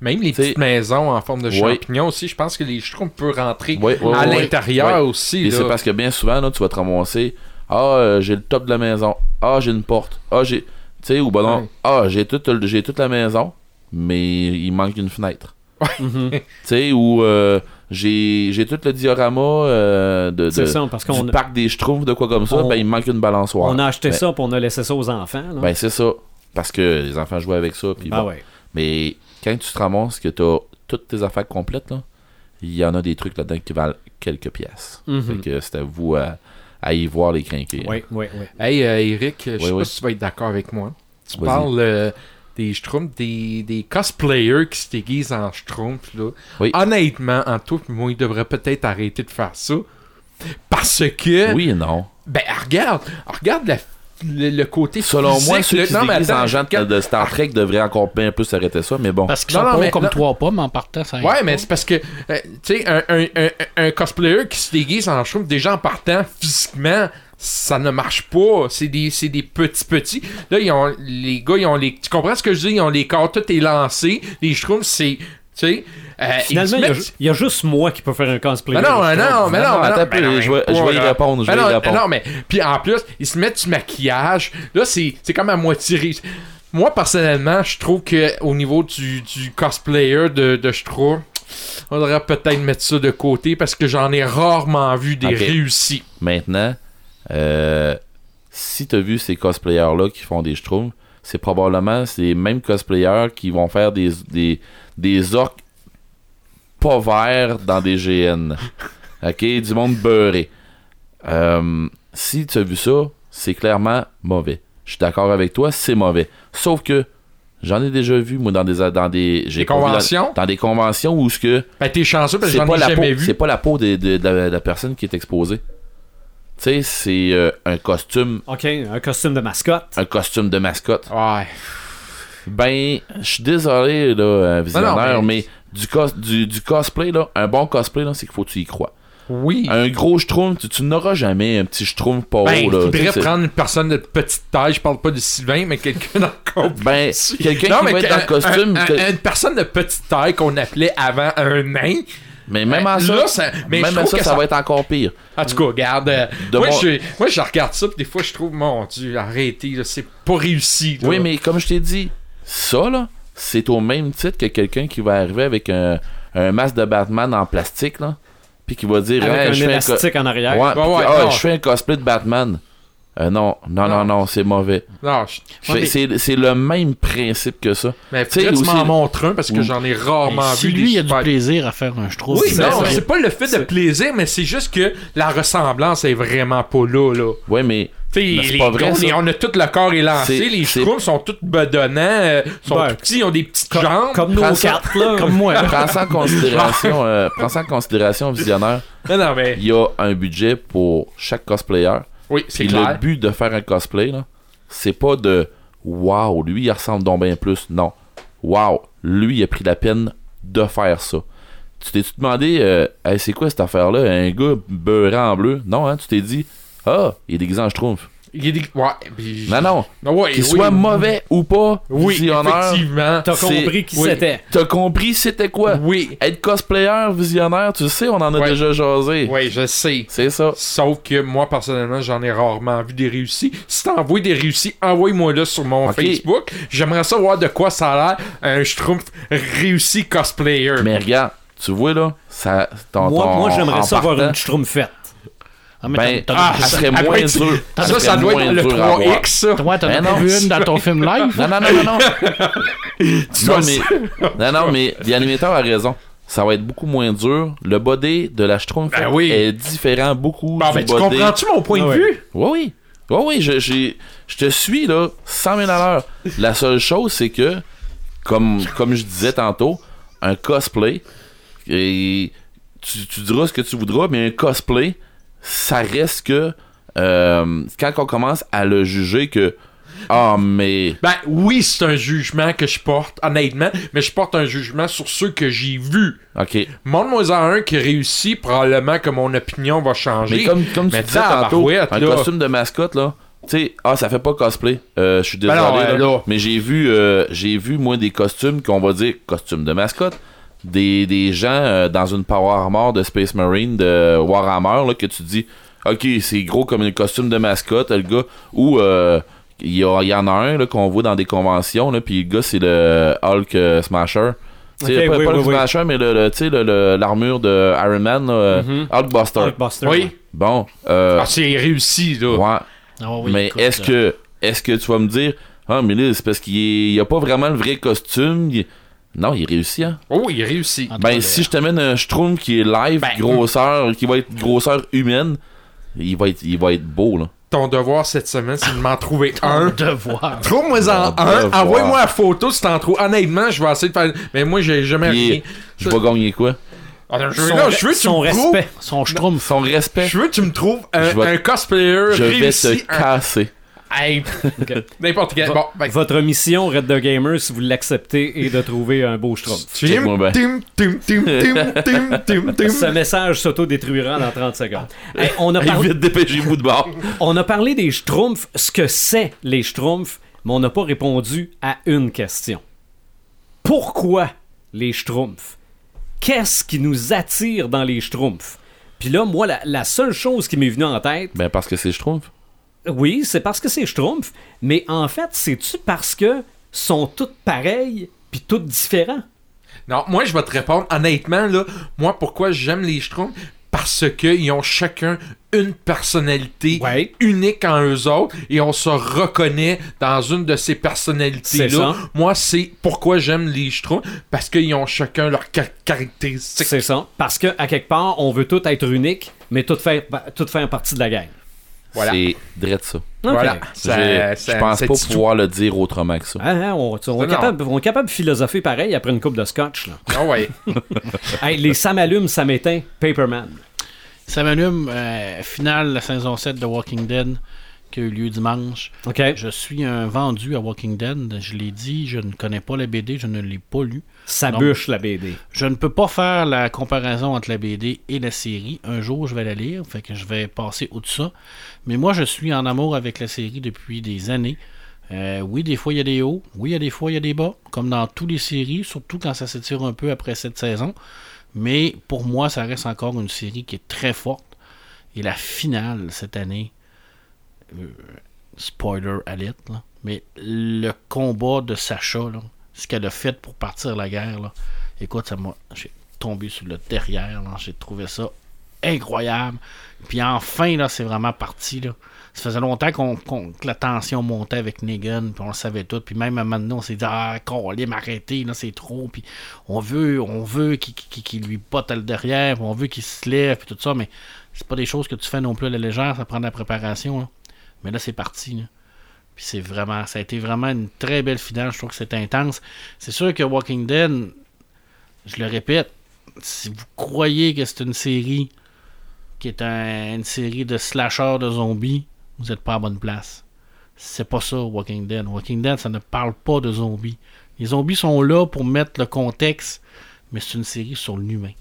Même les T'sais- petites maisons en forme de Ouais. champignons aussi, je pense que les schtroumpfs peuvent rentrer Ouais, ouais, à l'intérieur aussi. Et là. c'est parce que bien souvent, là, tu vas te ramasser Ah, euh, j'ai le top de la maison. Ah, j'ai une porte. Ah, j'ai. Tu sais, ou ben non. Ouais. Ah, j'ai toute, j'ai toute la maison, mais il manque une fenêtre. Mhm. Tu sais, ou euh, j'ai, j'ai tout le diorama euh, de, ça, parce qu'on du parc des Schtroumpfs, de quoi comme ça, on- ben il manque une balançoire. on a acheté Ben- ça pour on a laissé ça aux enfants. là. Ben c'est ça. Parce que les enfants jouaient avec ça. Puis ah bon. ouais. Mais quand tu te ramasses que tu as toutes tes affaires complètes, il y en a des trucs là-dedans qui valent quelques pièces. Mhm. Fait que c'est à vous à, à y voir les crinqués. Oui, oui, oui. Hey, euh, Eric, je sais Oui, pas oui. si tu vas être d'accord avec moi. Tu Vas-y. parles euh, des Schtroumpfs, des, des cosplayers qui se déguisent en Schtroumpfs. Là. Oui. Honnêtement, en tout, moi, il devrait peut-être arrêter de faire ça. Parce que, Oui et non. ben, regarde, regarde la- le, le côté Selon physique, moi, ceux le- qui non, mais attends, en de Star Trek devraient encore bien plus s'arrêter ça, mais bon. Parce qu'ils Non, sont non, pas mais- comme non. trois pommes en partant. Ça Ouais, mais c'est parce que, euh, tu sais, un, un, un, un cosplayer qui se déguise en Schtroumpf, déjà en partant physiquement, ça ne marche pas. C'est des, c'est des petits petits. Là, ils ont, les gars, ils ont les. Tu comprends ce que je dis? Ils ont les corps tout élancés. Les Schtroumpfs, c'est. Tu sais. euh, Finalement, il y, a, il y juste moi qui peut faire un cosplay. Mais non, mais non, mais non, mais attends non, mais je vais- mais je vais y répondre, je mais vais y non, répondre. Non, mais puis en plus, ils se mettent du maquillage. Là, c'est c'est comme à moitié. ri- Moi, personnellement, je trouve que au niveau du, du cosplayer de, de on devrait peut-être mettre ça de côté parce que j'en ai rarement vu des réussis. Maintenant, euh, si tu as vu ces cosplayers-là qui font des Schtroumpfs, c'est probablement ces mêmes cosplayers qui vont faire des, des, des orques pas verts dans des GN. ok, du monde beurré. Euh, si tu as vu ça, c'est clairement mauvais. Je suis d'accord avec toi, c'est mauvais. Sauf que j'en ai déjà vu, moi, dans des. Dans des, j'ai Des pas vu dans- conventions? Dans, des conventions où ce que Ben, t'es chanceux parce que c'est j'en pas, ai la peau, jamais vu. c'est pas la peau de, de- de la, de la personne qui est exposée. Tu sais, c'est euh, un costume, OK, un costume de mascotte. un costume de mascotte. Ouais. Ben, je suis désolé, là, euh, visionnaire, Non, non, mais, mais- du, cos, du, du cosplay, là, un bon cosplay, là, c'est qu'il faut que tu y crois. Oui. Un gros schtroumpf, tu, tu n'auras jamais un petit schtroumpf pas Ben, haut. il Là. faudrait C'est- prendre une personne de petite taille. Je parle pas de Sylvain, mais quelqu'un dans le Ben, quelqu'un qui va être dans le costume. un- que- un- une personne de petite taille qu'on appelait avant un nain. Mais même à Ben, ça, là, ça- mais même je à ça, ça ça- va être encore pire. En tout cas, regarde. euh, moi, mon- je, moi, je regarde ça, puis des fois, je trouve, mon Dieu, arrêtez, c'est pas réussi. là. Oui, mais comme je t'ai dit, ça, là, c'est au même titre que quelqu'un qui va arriver avec un, un masque de Batman en plastique, là, puis qui va dire Avec Hey, un je fais un co- en arrière. Ouais, ah, je fais un cosplay de Batman. Euh, non, non, non, Non. non, c'est mauvais. Non, je- C'est- Ouais, mais- c'est- C'est le même principe que ça. mais Tu aussi- m'en montres un parce que j'en ai rarement si vu. lui, il a du plaisir à faire un schtroumpf. Oui, c'est non, c'est pas le fait de plaisir, mais c'est juste que la ressemblance est vraiment pas là, là. Ouais, mais c'est les pas vrai, on, a tout le corps élancé, les schtroumpfs sont tous bedonnants, euh, sont Ben, tout petits, ils ont des petites Comme, jambes. comme ça- quatre, là. Comme moi. prends ça en considération, euh, prends ça en considération, visionnaire. Non, non, mais Il y a un budget pour chaque cosplayer. Oui, c'est clair. le but de faire un cosplay, là, c'est pas de Waouh, lui il ressemble donc bien plus. Non. Waouh, lui il a pris la peine de faire ça. Tu t'es-tu demandé, euh, Hey, c'est quoi cette affaire-là? Un gars beurré en bleu? Non, hein, tu t'es dit, ah, il est déguisé en schtroumpf. Il y a des... Ouais, puis- Non, non. Ah ouais, Qu'il oui. soit mauvais ou pas, Oui, visionnaire, effectivement. T'as compris qui oui. c'était. t'as compris c'était quoi? Oui, Être cosplayer, visionnaire, tu sais, on en a Ouais. déjà jasé. oui, je sais. C'est ça. Sauf que moi, personnellement, j'en ai rarement vu des réussis. Si t'envoies des réussis, envoie-moi là sur mon Ok. Facebook. J'aimerais savoir de quoi ça a l'air un schtroumpf réussi cosplayer. Mais regarde, tu vois là, ça, ton, Moi, ton- moi j'aimerais en ça avoir partant, une schtroumpfette. Ah, mais Ben, Ah, ça serait moins dur. ça, ça doit être le dur à voir. 3X, ça. Toi, t'en Ben as vu une dans ton film live? Non, non, non, non, non. mais, non, non, mais l'animateur a raison. Ça va être beaucoup moins dur. Le body de la Schtroumpf Ben oui. est différent beaucoup Bon, du ben, tu comprends-tu mon point de ouais. vue? Oui, oui. Oui, oui, je, j'ai- je te suis, là, 100 000 à l'heure. La seule chose, c'est que, comme, comme je disais tantôt, un cosplay, et tu, tu diras ce que tu voudras, mais un cosplay, ça reste que, euh, quand on commence à le juger que, ah, mais, Ben oui, c'est un jugement que je porte, honnêtement, mais je porte un jugement sur ceux que j'ai vus. ok. Montre-moi en un qui réussit, probablement que mon opinion va changer. Mais comme, comme tu Mais disais tantôt, tabarouette, un là. costume de mascotte, là, tu sais, ah, ça fait pas cosplay. Euh, je suis Ben désolé, non, là, ouais, là. mais j'ai vu, euh, j'ai vu, moi, des costumes qu'on va dire costumes de mascotte. Des, des gens euh, dans une Power Armor de Space Marine de Warhammer, là, que tu dis, ok, c'est gros comme un costume de mascotte, le gars, ou euh, il y, en a un là, qu'on voit dans des conventions, là, puis le gars, c'est le Hulk euh, Smasher. Tu sais, Ok, pas, oui, pas oui, le oui. Smasher, mais le, le- tu sais, le- le- l'armure de Iron Man, là. Hulkbuster. Hulkbuster. Oui. Bon, euh, Ah, c'est réussi, là. ouais. Ah oui, mais est-ce que est-ce que tu vas me dire Ah mais là c'est parce qu'il il a pas vraiment le vrai costume il- Non, il réussit hein. Oh, il réussit. Ben si je t'amène un Schtroumpf qui est live, Ben, grosseur, qui va être grosseur humaine, il va être il va être beau là. Ton devoir cette semaine, c'est de m'en trouver un devoir. Trouve-moi-en un, envoie-moi la photo si t'en trouves. Honnêtement, je vais essayer de faire. Mais moi, j'ai jamais Puis, rien. je vais gagner quoi? Ah, non, je veux, Son, non, je veux que tu son me trouves- respect. Son schtroumpf. Son respect, Je veux que tu me trouves un, Je vais- un cosplayer je vais te casser. N'importe quel. Bon, ben, Votre mission, Red the Gamer, si vous l'acceptez, est de trouver un beau Schtroumpf. Tim, Check-moi bien. tim, tim, tim, tim, tim, tim, tim. Ce message s'auto-détruira dans 30 secondes. Hey, on, a Hey, parlé, vite dépêchez-vous de bord. on a parlé des Schtroumpfs, ce que c'est les Schtroumpfs, mais on n'a pas répondu à une question. Pourquoi les Schtroumpfs? Qu'est-ce qui nous attire dans les Schtroumpfs? Puis là, moi, la, la seule chose qui m'est venue en tête, Ben parce que c'est Schtroumpf. Oui, c'est parce que c'est Schtroumpf, mais en fait, c'est-tu parce que sont toutes pareilles puis toutes différents? Non, moi, je vais te répondre honnêtement, là. Moi, pourquoi j'aime les Schtroumpfs? Parce qu'ils ont chacun une personnalité Ouais. unique en eux autres et on se reconnaît dans une de ces personnalités-là. Moi, c'est pourquoi j'aime les Schtroumpfs. Parce qu'ils ont chacun leurs car- caractéristiques. C'est ça. Parce que à quelque part, on veut tout être unique, mais tout faire, tout faire partie de la gang. Voilà. C'est drette ça. Voilà. Je pense pas tout. pouvoir le dire autrement que ça. Hein, hein, on, on est capable, on est capable de philosopher pareil après une coupe de scotch. Là. Ah ouais. Hey, les ça m'allume, ça m'éteint, Paperman. Ça m'allume, euh, finale de la saison 7 de Walking Dead. Qui a eu lieu dimanche. Je suis un vendu à Walking Dead. Je l'ai dit, je ne connais pas la BD, je ne l'ai pas lu. Ça bûche la BD. Je ne peux pas faire la comparaison entre la BD et la série. Un jour, je vais la lire, fait que je vais passer au-dessus. Mais moi, je suis en amour avec la série depuis des années. Euh, oui, des fois, il y a des hauts. Oui, il y a des fois, il y a des bas. Comme dans toutes les séries, surtout quand ça s'étire un peu après cette saison. Mais pour moi, ça reste encore une série qui est très forte. Et la finale cette année, spoiler alert, là, mais le combat de Sacha, là, ce qu'elle a fait pour partir la guerre, là, écoute, ça m'a. J'ai tombé sur le derrière, j'ai trouvé ça incroyable. Puis enfin, là, c'est vraiment parti, là. Ça faisait longtemps qu'on, que la tension montait avec Negan, puis on le savait tout. Puis même donné, on s'est dit, ah, Colin, m'arrêter, là, c'est trop. Puis on veut, on veut qu'il, qu'il- qu'il lui botte le derrière, puis on veut qu'il se lève, puis tout ça. Mais c'est pas des choses que tu fais non plus à la légère, ça prend de la préparation. là. Mais là, c'est parti. Puis c'est vraiment, ça a été vraiment une très belle finale. Je trouve que c'est intense. C'est sûr que Walking Dead, je le répète, si vous croyez que c'est une série qui est un- une série de slashers de zombies, vous n'êtes pas à bonne place. C'est pas ça, Walking Dead. Walking Dead, ça ne parle pas de zombies. Les zombies sont là pour mettre le contexte, mais c'est une série sur l'humain.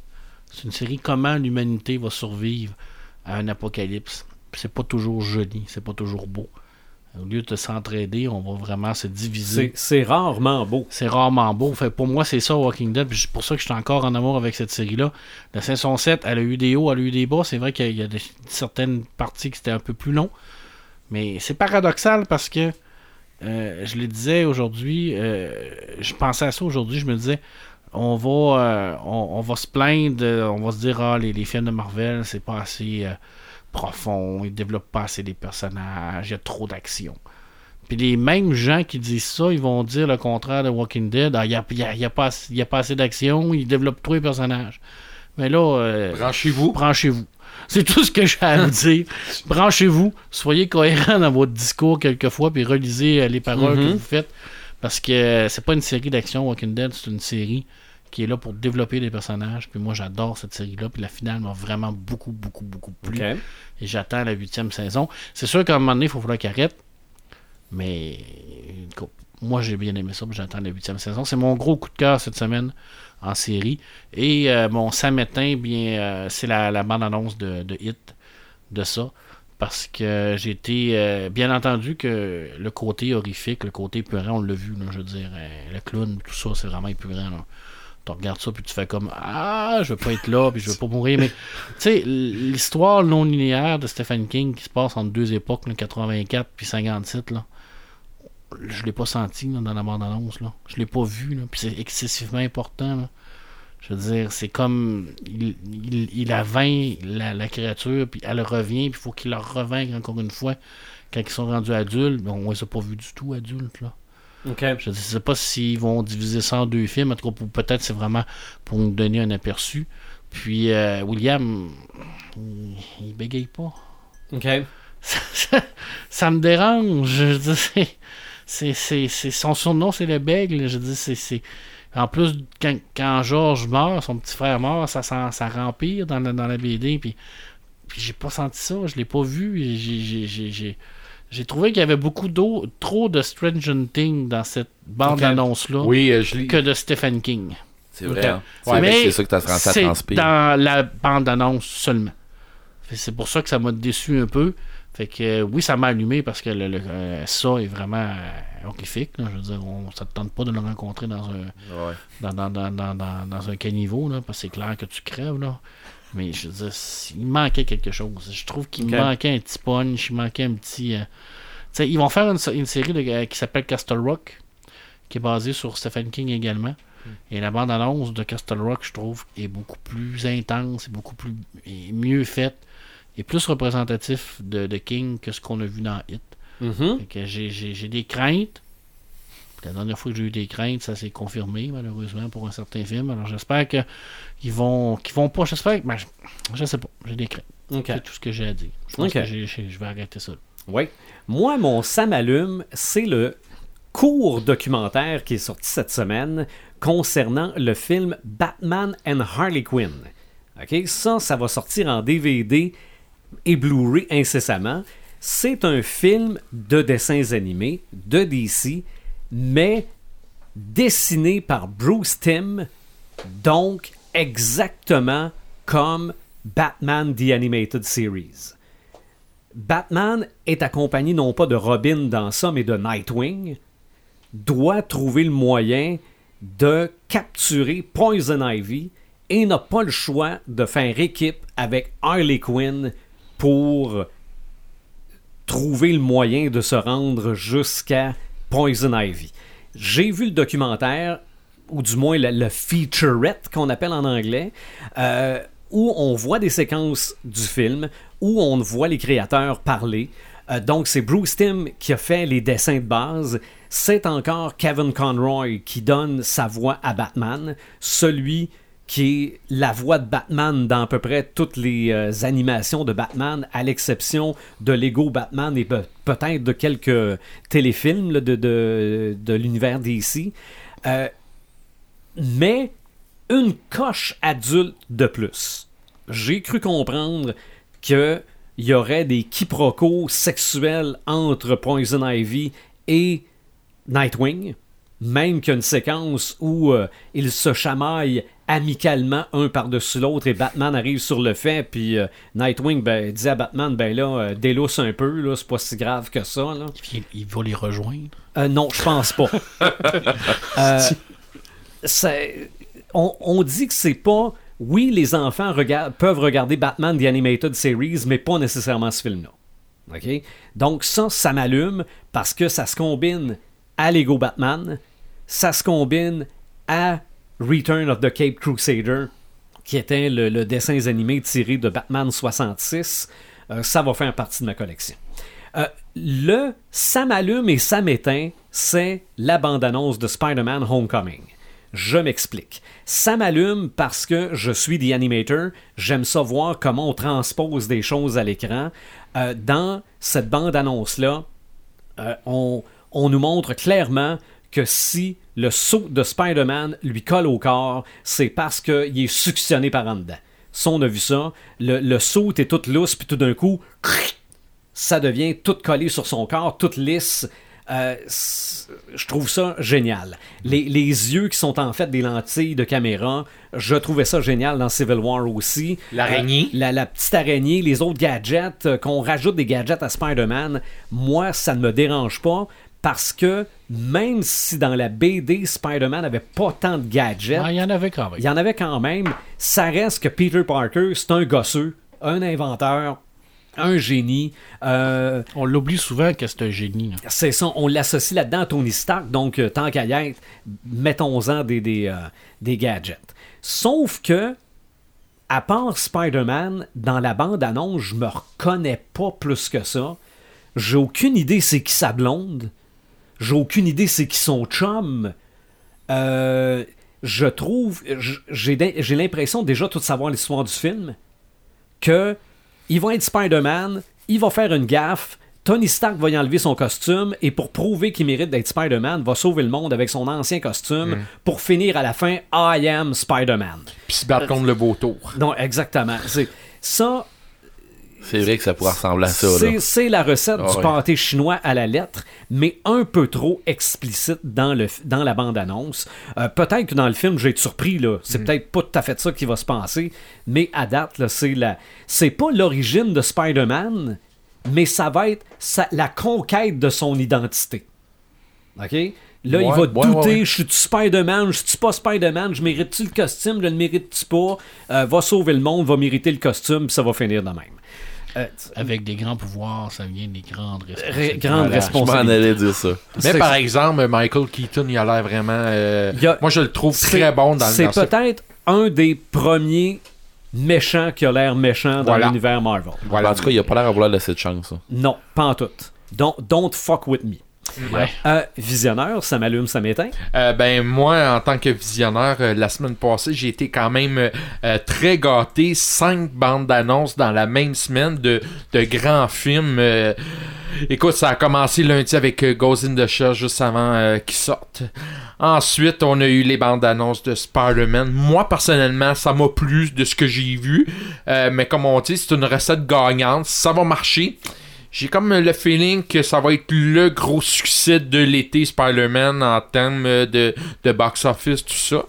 C'est une série comment l'humanité va survivre à un apocalypse. Puis C'est pas toujours joli, c'est pas toujours beau. Au lieu de s'entraider, on va vraiment se diviser. C'est rarement beau. C'est rarement beau. Fait, pour moi, c'est ça, Walking Dead. C'est pour ça que je suis encore en amour avec cette série-là. La saison 7, elle a eu des hauts, elle a eu des bas. C'est vrai qu'il y a certaines parties qui étaient un peu plus longs. Mais c'est paradoxal parce que, euh, je le disais aujourd'hui, euh, je pensais à ça aujourd'hui, je me disais, on va, euh, on, on va se plaindre, on va se dire, ah, les, les films de Marvel, c'est pas assez profond, ils développent pas assez les personnages, il y a trop d'action. Puis les mêmes gens qui disent ça, ils vont dire le contraire de Walking Dead. Ah, Il n'y a, il y a- il y a pas il y a pas assez d'action, ils développent trop les personnages. Mais là, euh, Branchez-vous. branchez-vous. C'est tout ce que j'ai à vous dire. Branchez-vous, soyez cohérent dans votre discours quelquefois, puis relisez euh, les paroles que Mhm. vous faites. Parce que euh, c'est pas une série d'action, Walking Dead, c'est une série qui est là pour développer des personnages. Puis moi, j'adore cette série-là. Puis la finale m'a vraiment beaucoup, beaucoup, beaucoup plu. Et j'attends la huitième saison. C'est sûr qu'à un moment donné, il faut falloir qu'elle arrête. Mais moi, j'ai bien aimé ça. puis J'attends la huitième saison. C'est mon gros coup de cœur cette semaine en série. Et euh, mon samétain, bien, euh, c'est la, la bande-annonce de, de Hit de ça. Parce que j'ai été, euh, bien entendu, que le côté horrifique, le côté épeurant, on l'a vu, là, je veux dire, euh, le clown, tout ça, c'est vraiment épeurant. là. Tu regardes ça, puis tu fais comme Ah, je veux pas être là, puis je veux pas mourir. Mais tu sais, l'histoire non linéaire de Stephen King qui se passe entre deux époques, là, 84 puis 57, là, je l'ai pas senti là, dans la bande-annonce. Là. Je l'ai pas vu, là, puis c'est excessivement important. Je veux dire, c'est comme il, il, il a vainc la, la créature, puis elle revient, puis faut qu'il leur revainque encore une fois quand ils sont rendus adultes. On les a pas vus du tout adultes. Là. Je ne sais pas s'ils vont diviser ça en deux films. En tout cas, peut-être c'est vraiment pour nous donner un aperçu. Puis euh, William, il, il bégaye pas. OK. Ça, ça- ça me dérange. Je dis, c'est, c'est, c'est, son surnom, c'est le bègle. Je dis, c'est, c'est- En plus, quand, quand Georges meurt, son petit frère meurt, ça, ça, ça rempire dans la, dans la BD. Puis, puis j'ai pas senti ça. Je l'ai pas vu. j'ai, j'ai, j'ai, trouvé qu'il y avait beaucoup d'eau, trop de Stranger Things dans cette bande-annonce-là Oui, euh, que de Stephen King. C'est vrai. hein. Ouais, C'est mais ça que t'as ça c'est transpire. dans la bande-annonce seulement. C'est pour ça que ça m'a déçu un peu. Fait que euh, oui, ça m'a allumé parce que le, le- euh, ça est vraiment euh, horrifique. là. Je veux dire, on, ça te tente pas de le rencontrer dans un Ouais. dans, dans, dans, dans, dans, dans un caniveau, là, parce que c'est clair que tu crèves. Là. Mais je veux dire, il manquait quelque chose. Je trouve qu'il manquait un petit punch, il manquait un petit. euh, ils vont faire une, une série de- euh, qui s'appelle Castle Rock, qui est basée sur Stephen King également. Et la bande-annonce de Castle Rock, je trouve, est beaucoup plus intense, et beaucoup plus et mieux faite, et plus représentatif de, de King que ce qu'on a vu dans Hit. Mhm. J'ai- j'ai des craintes. La dernière fois que j'ai eu des craintes, ça s'est confirmé, malheureusement, pour un certain film. Alors j'espère qu'ils vont, qu'ils vont pas. J'espère que. ben, je, je sais pas. J'ai des craintes. C'est tout ce que j'ai à dire. Je pense que je vais arrêter ça. Oui. Moi, mon Sam allume, c'est le court documentaire qui est sorti cette semaine concernant le film Batman and Harley Quinn. OK? Ça, ça va sortir en DVD et Blu-ray incessamment. c'est un film de dessins animés de DC, mais dessiné par Bruce Timm, donc exactement comme Batman The Animated Series. Batman est accompagné non pas de Robin dans ça, mais de Nightwing, doit trouver le moyen de capturer Poison Ivy et n'a pas le choix de faire équipe avec Harley Quinn pour trouver le moyen de se rendre jusqu'à Poison Ivy. J'ai vu le documentaire, ou du moins le, featurette qu'on appelle en anglais, euh, où on voit des séquences du film, où on voit les créateurs parler. Euh, donc, c'est Bruce Timm qui a fait les dessins de base. C'est encore Kevin Conroy qui donne sa voix à Batman, celui qui est la voix de Batman dans à peu près toutes les euh, animations de Batman, à l'exception de Lego Batman et pe- peut-être de quelques téléfilms de, de, de l'univers DC. Euh, mais une coche adulte de plus. J'ai cru comprendre qu'il y aurait des quiproquos sexuels entre Poison Ivy et Nightwing. Même qu'il y a une séquence où euh, ils se chamaillent amicalement un par-dessus l'autre et Batman arrive sur le fait, puis euh, Nightwing ben, dit à Batman, ben là, euh, délousse un peu, là, c'est pas si grave que ça. Là. Il, il va les rejoindre? Euh, non, je pense pas. On, on dit que c'est pas. Oui, les enfants peuvent regarder Batman The Animated Series, mais pas nécessairement ce film-là. OK? Donc, ça, ça m'allume parce que ça se combine à Lego Batman, ça se combine à Return of the Cape Crusader, qui était le, le dessin animé tiré de Batman 66. Euh, ça va faire partie de ma collection. Euh, le ça m'allume et ça m'éteint, c'est la bande-annonce de Spider-Man Homecoming. Je m'explique. Ça m'allume parce que je suis The Animator. J'aime ça voir comment on transpose des choses à l'écran. Euh, dans cette bande-annonce-là, on, on nous montre clairement que si le saut de Spider-Man lui colle au corps, c'est parce qu'il est suctionné par en dedans. Ça, on a vu ça. Le, le saut est tout lousse, puis tout d'un coup, ça devient tout collé sur son corps, toute lisse. Euh, je trouve ça génial. Les, les yeux qui sont en fait des lentilles de caméra, je trouvais ça génial dans Civil War aussi. L'araignée. Euh, la, la petite araignée, les autres gadgets, euh, qu'on rajoute des gadgets à Spider-Man, moi, ça ne me dérange pas parce que même si dans la BD, Spider-Man n'avait pas tant de gadgets, Ah, il y en avait quand même. il y en avait quand même. Ça reste que Peter Parker, c'est un gosseux, un inventeur, un génie. Euh, On l'oublie souvent que c'est un génie. c'est ça, on l'associe là-dedans à Tony Stark, donc euh, tant qu'à y être, mettons-en des, des, euh, des gadgets. Sauf que, à part Spider-Man, dans la bande-annonce, je me reconnais pas plus que ça. J'ai aucune idée c'est qui sa blonde. J'ai aucune idée c'est qui son chum. Euh, je trouve, j'ai l'impression déjà tout savoir l'histoire du film, que il va être Spider-Man, il va faire une gaffe, Tony Stark va y enlever son costume et pour prouver qu'il mérite d'être Spider-Man, va sauver le monde avec son ancien costume pour finir à la fin I am Spider-Man. Puis se battre contre le beau tour. Non, exactement. C'est ça, C'est vrai que ça pourrait ressembler à ça. c'est, la recette Ah du ouais. pâté chinois à la lettre, mais un peu trop explicite dans, le, dans la bande-annonce. Euh, peut-être que dans le film, j'ai été surpris, là. C'est peut-être pas tout à fait ça qui va se passer, mais à date, là, c'est, la, c'est pas l'origine de Spider-Man, mais ça va être sa- la conquête de son identité. OK? Là, il va ouais, douter, ouais, je suis-tu Spider-Man, je suis pas Spider-Man, je mérite-tu le costume, je le mérite-tu pas? Euh, va sauver le monde, va mériter le costume, puis ça va finir de même. Euh, Avec des grands pouvoirs, ça vient des grandes Ré- responsabilités. grande Voilà, je m'en responsabilité. allais dire ça. Mais C'est- par exemple, Michael Keaton, il a l'air vraiment. euh, a- Moi, je le trouve C'est- très bon dans, C'est dans ce- peut-être un des premiers méchants qui a l'air méchant dans Voilà. l'univers Marvel. Voilà. En tout cas, il a pas l'air à vouloir laisser de chance. ça. Non, pas en tout. Don't, don't fuck with me. Ouais. Euh, visionneur, ça m'allume, ça m'éteint? Euh, ben moi, en tant que visionnaire, euh, la semaine passée, j'ai été quand même très gâté. Cinq bandes d'annonces dans la même semaine de, de grands films. écoute, ça a commencé lundi avec Ghost in the Shell juste avant qu'ils sortent. Ensuite, on a eu les bandes d'annonces de Spider-Man. Moi, personnellement, ça m'a plu de ce que j'ai vu. Mais comme on dit, c'est une recette gagnante. Ça va marcher. J'ai comme le feeling que ça va être le gros succès de l'été Spider-Man en termes de, de box-office, tout ça.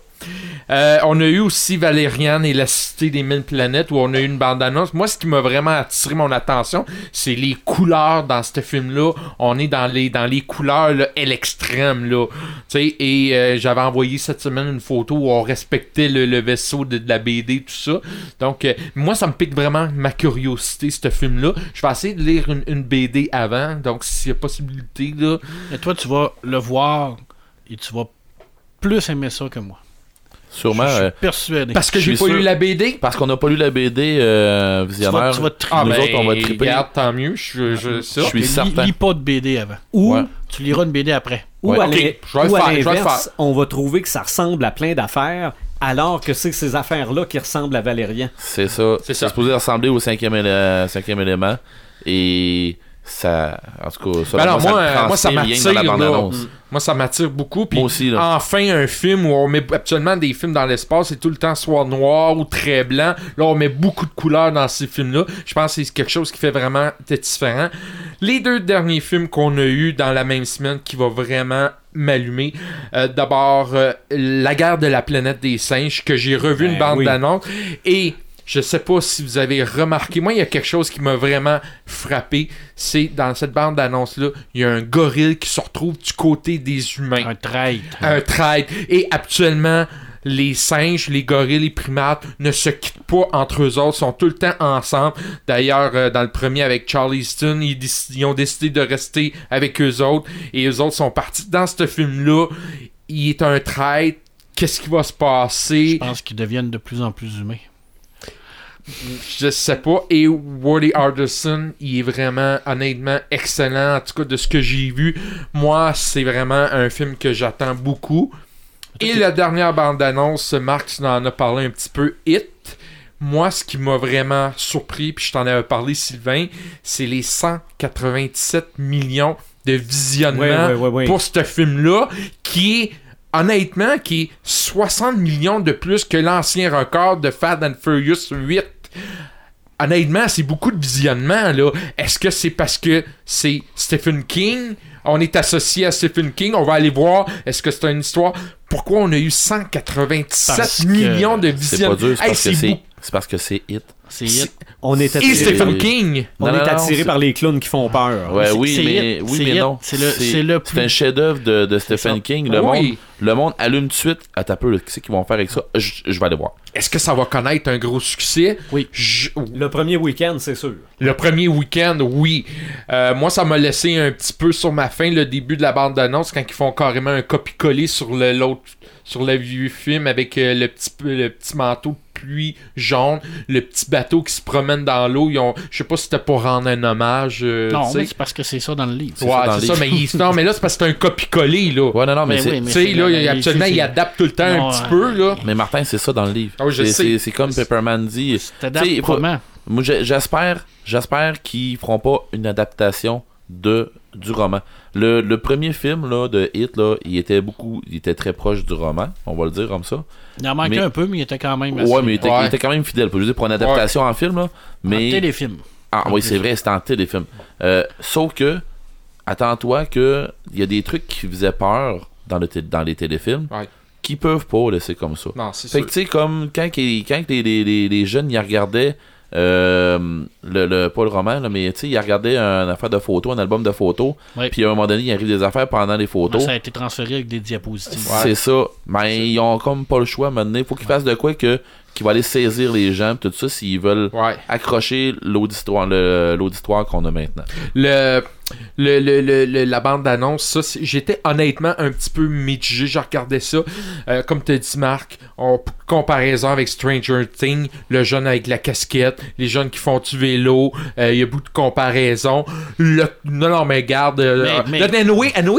Euh, on a eu aussi Valériane et la Cité des Mille Planètes où on a eu une bande-annonce. Moi, ce qui m'a vraiment attiré mon attention, c'est les couleurs dans ce film-là. On est dans les, dans les couleurs là, à l'extrême. Là. Et euh, j'avais envoyé cette semaine une photo où on respectait le, vaisseau de, de la BD, tout ça. Donc, euh, moi, ça me pique vraiment ma curiosité, ce film-là. Je vais essayer de lire une, une BD avant. Donc, s'il y a possibilité, là. Et toi, tu vas le voir et tu vas plus aimer ça que moi. Sûrement. je suis euh, persuadé. Parce que Je j'ai pas sûr. lu la BD. parce qu'on n'a pas lu la BD euh, tu vas, visionnaire. tu vas te Ah, Nous ben, autres, on va triper. regarde, tant mieux. Je, je. Je suis lis, certain. lis pas de BD avant. Ou, Ouais. Tu liras une BD après. ou Ouais. à Ok, l'in- je vais le ou à faire, je vais le l'inverse, faire. on va trouver que ça ressemble à plein d'affaires, alors que c'est ces affaires-là qui ressemblent à Valérien. C'est ça. C'est C'est ça. supposé ressembler au cinquième, élé- cinquième élément. Et ça. En tout cas, ça, Ben alors, moi, moi, ça moi, m'attire, là. Moi, ça m'attire beaucoup. Puis Moi aussi, là. enfin, un film où on met actuellement des films dans l'espace, c'est tout le temps soit noir ou très blanc. Là, on met beaucoup de couleurs dans ces films-là. Je pense que c'est quelque chose qui fait vraiment différent. Les deux derniers films qu'on a eu dans la même semaine qui va vraiment m'allumer. Euh, D'abord, euh, La guerre de la planète des singes, que j'ai revu Ben une bande oui. d'annonce. Et je sais pas si vous avez remarqué, moi, il y a quelque chose qui m'a vraiment frappé. C'est dans cette bande d'annonce-là, il y a un gorille qui se retrouve du côté des humains Un traître. un trade. Et actuellement, les singes, les gorilles, les primates ne se quittent pas entre eux autres, sont tout le temps ensemble. D'ailleurs, euh, dans le premier avec Charleston, ils, ils ont décidé de rester avec eux autres et eux autres sont partis. Dans ce film-là, il est un trade. Qu'est-ce qui va se Je passer? pense qu'ils deviennent de plus en plus humains. Je sais pas. Et Woody Harrelson, il est vraiment, honnêtement, excellent. En tout cas, de ce que j'ai vu, moi, c'est vraiment un film que j'attends beaucoup. Et la dernière bande-annonce, Marc, tu en as parlé un petit peu, Hit. Moi, ce qui m'a vraiment surpris, puis je t'en avais parlé, Sylvain, c'est les 197 millions de visionnements pour ce film-là, qui est honnêtement, qui est 60 millions de plus que l'ancien record de Fast and Furious 8. Honnêtement, c'est beaucoup de visionnements, là. Est-ce que c'est parce que c'est Stephen King? On est associé à Stephen King, on va aller voir. Est-ce que c'est une histoire? Pourquoi on a eu 187 Parce que millions de C'est pas visionnements? dur, c'est Hey, parce que c'est c'est parce que c'est hit. C'est C'est- hit. On est attiré, Stephen King! on Non, est non, attiré par les clowns qui font peur. Ouais, oui, mais, oui, mais hit. non. C'est le- plus- un chef-d'œuvre de. Stephen King. Le, Oui. monde, le monde allume tout de suite. Attends un peu, qu'est-ce qu'ils vont faire avec ça? Je, je vais aller voir. Est-ce que ça va connaître un gros succès? Oui. Je- Le premier week-end, c'est sûr. Le premier week-end, oui. Euh, moi, ça m'a laissé un petit peu sur ma faim le début de la bande-annonce quand ils font carrément un copie-coller sur l'autre sur le vieux film avec euh, le petit peu- le petit manteau de pluie jaune, le petit bateau qui se promène dans l'eau. Ils ont, je sais pas si c'était pour rendre un hommage. euh, Non, mais c'est parce que c'est ça dans le livre. c'est ouais, c'est ça, mais il- non, mais là c'est parce que c'est un copie-coller là. Ouais, non, non, mais, Mais c'est. oui, mais tu sais là, il- il adapte tout le temps Non, un petit peu là. Mais Martin, c'est ça dans le livre. Ah C'est- sais. c'est- C'est comme Pepperman dit. T'adaptes comment? Moi, j'espère, j'espère qu'ils feront pas une adaptation de du roman. Le, le premier film là, de Hit, là, il était beaucoup, il était très proche du roman, on va le dire comme ça. Il en manquait Mais- un peu, mais il était quand même assez... Ouais, mais il était, Ouais. il était quand même fidèle. Je veux dire, pour une adaptation en film, là. En téléfilm. Ah oui, c'est vrai, c'était en téléfilm. Euh, sauf que, attends-toi que il y a des trucs qui faisaient peur dans, le dans les téléfilms Ouais. qui peuvent pas laisser comme ça. Non, c'est Fait sûr. que tu sais, comme quand, quand les, les, les, les jeunes y regardaient, euh, le, le, pas le roman, là, mais tu sais, ils regardaient un affaire de photos, un album de photos, puis à un moment donné, il arrive des affaires pendant les photos. Ça a été transféré avec des diapositives. C'est ça. Mais ils ont comme pas le choix maintenant. Il faut qu'ils fassent de quoi que qui va aller saisir les gens, tout ça, s'ils veulent Ouais. accrocher l'auditoire qu'on a maintenant. le, le, le, le- le- la bande d'annonce, ça, j'étais honnêtement un petit peu mitigé. Je regardais ça. Euh, comme tu dit, Marc, en comparaison avec Stranger Things, le jeune avec la casquette, les jeunes qui font du vélo, euh, il y a beaucoup de comparaisons. Le, non, non, mais garde. euh, Mais-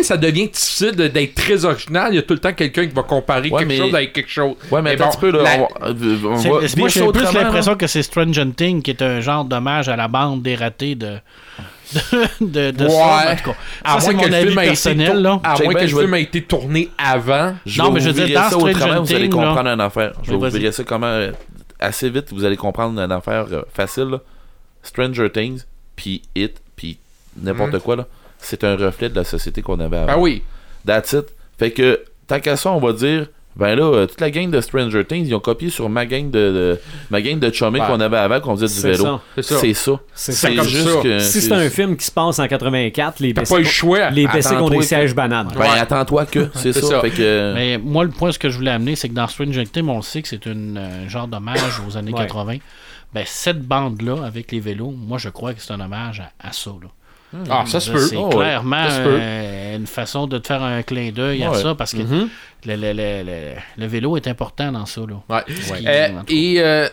ça devient difficile d'être très original. Il y a tout le temps quelqu'un qui va comparer Ouais, quelque mais- chose avec quelque chose. Ouais, mais, Mais un petit peu, là, la- on va, on moi, j'ai plus l'impression que c'est Stranger Things qui est un genre d'hommage à la bande dératée de, de, de, de Ouais. ça, en tout cas. À Ça, moins que mon le avis film a été personnel, tour- là. À moins que je le vais- film a été tourné avant. Je Non, vais mais je vous veux dire, dans ça vous allez comprendre là- une affaire. Je vais vous ça comment euh, assez vite, vous allez comprendre une affaire euh, facile. là. Stranger Things, puis Hit, puis n'importe Mhm. quoi, là. C'est un reflet de la société qu'on avait avant. Ah oui. That's it. Fait que, tant qu'à ça, on va dire, ben là, euh, toute la gang de Stranger Things, ils ont copié sur ma gang de, de- ma gang de chumming Ouais. qu'on avait avant, qu'on faisait du vélo. C'est ça. C'est ça. C'est C'est ça. comme juste ça. que. Si c'est un film qui se passe en 84, les T'as BC pas le choix. les BC ont des sièges bananes. Ben, attends-toi que, c'est ça. ça. Fait que. Mais moi, le point ce que je voulais amener, c'est que dans Stranger Things, on le sait que c'est une euh, genre d'hommage aux années Ouais. 80. Ben, cette bande-là, avec les vélos, moi, je crois que c'est un hommage à, à ça. Là. Ah, ça se peut. C'est Oh, ouais. clairement euh, une façon de te faire un clin d'œil à ça parce que Mhm. le, le- le- le- le vélo est important dans ça. Là. Ouais. Euh, et euh,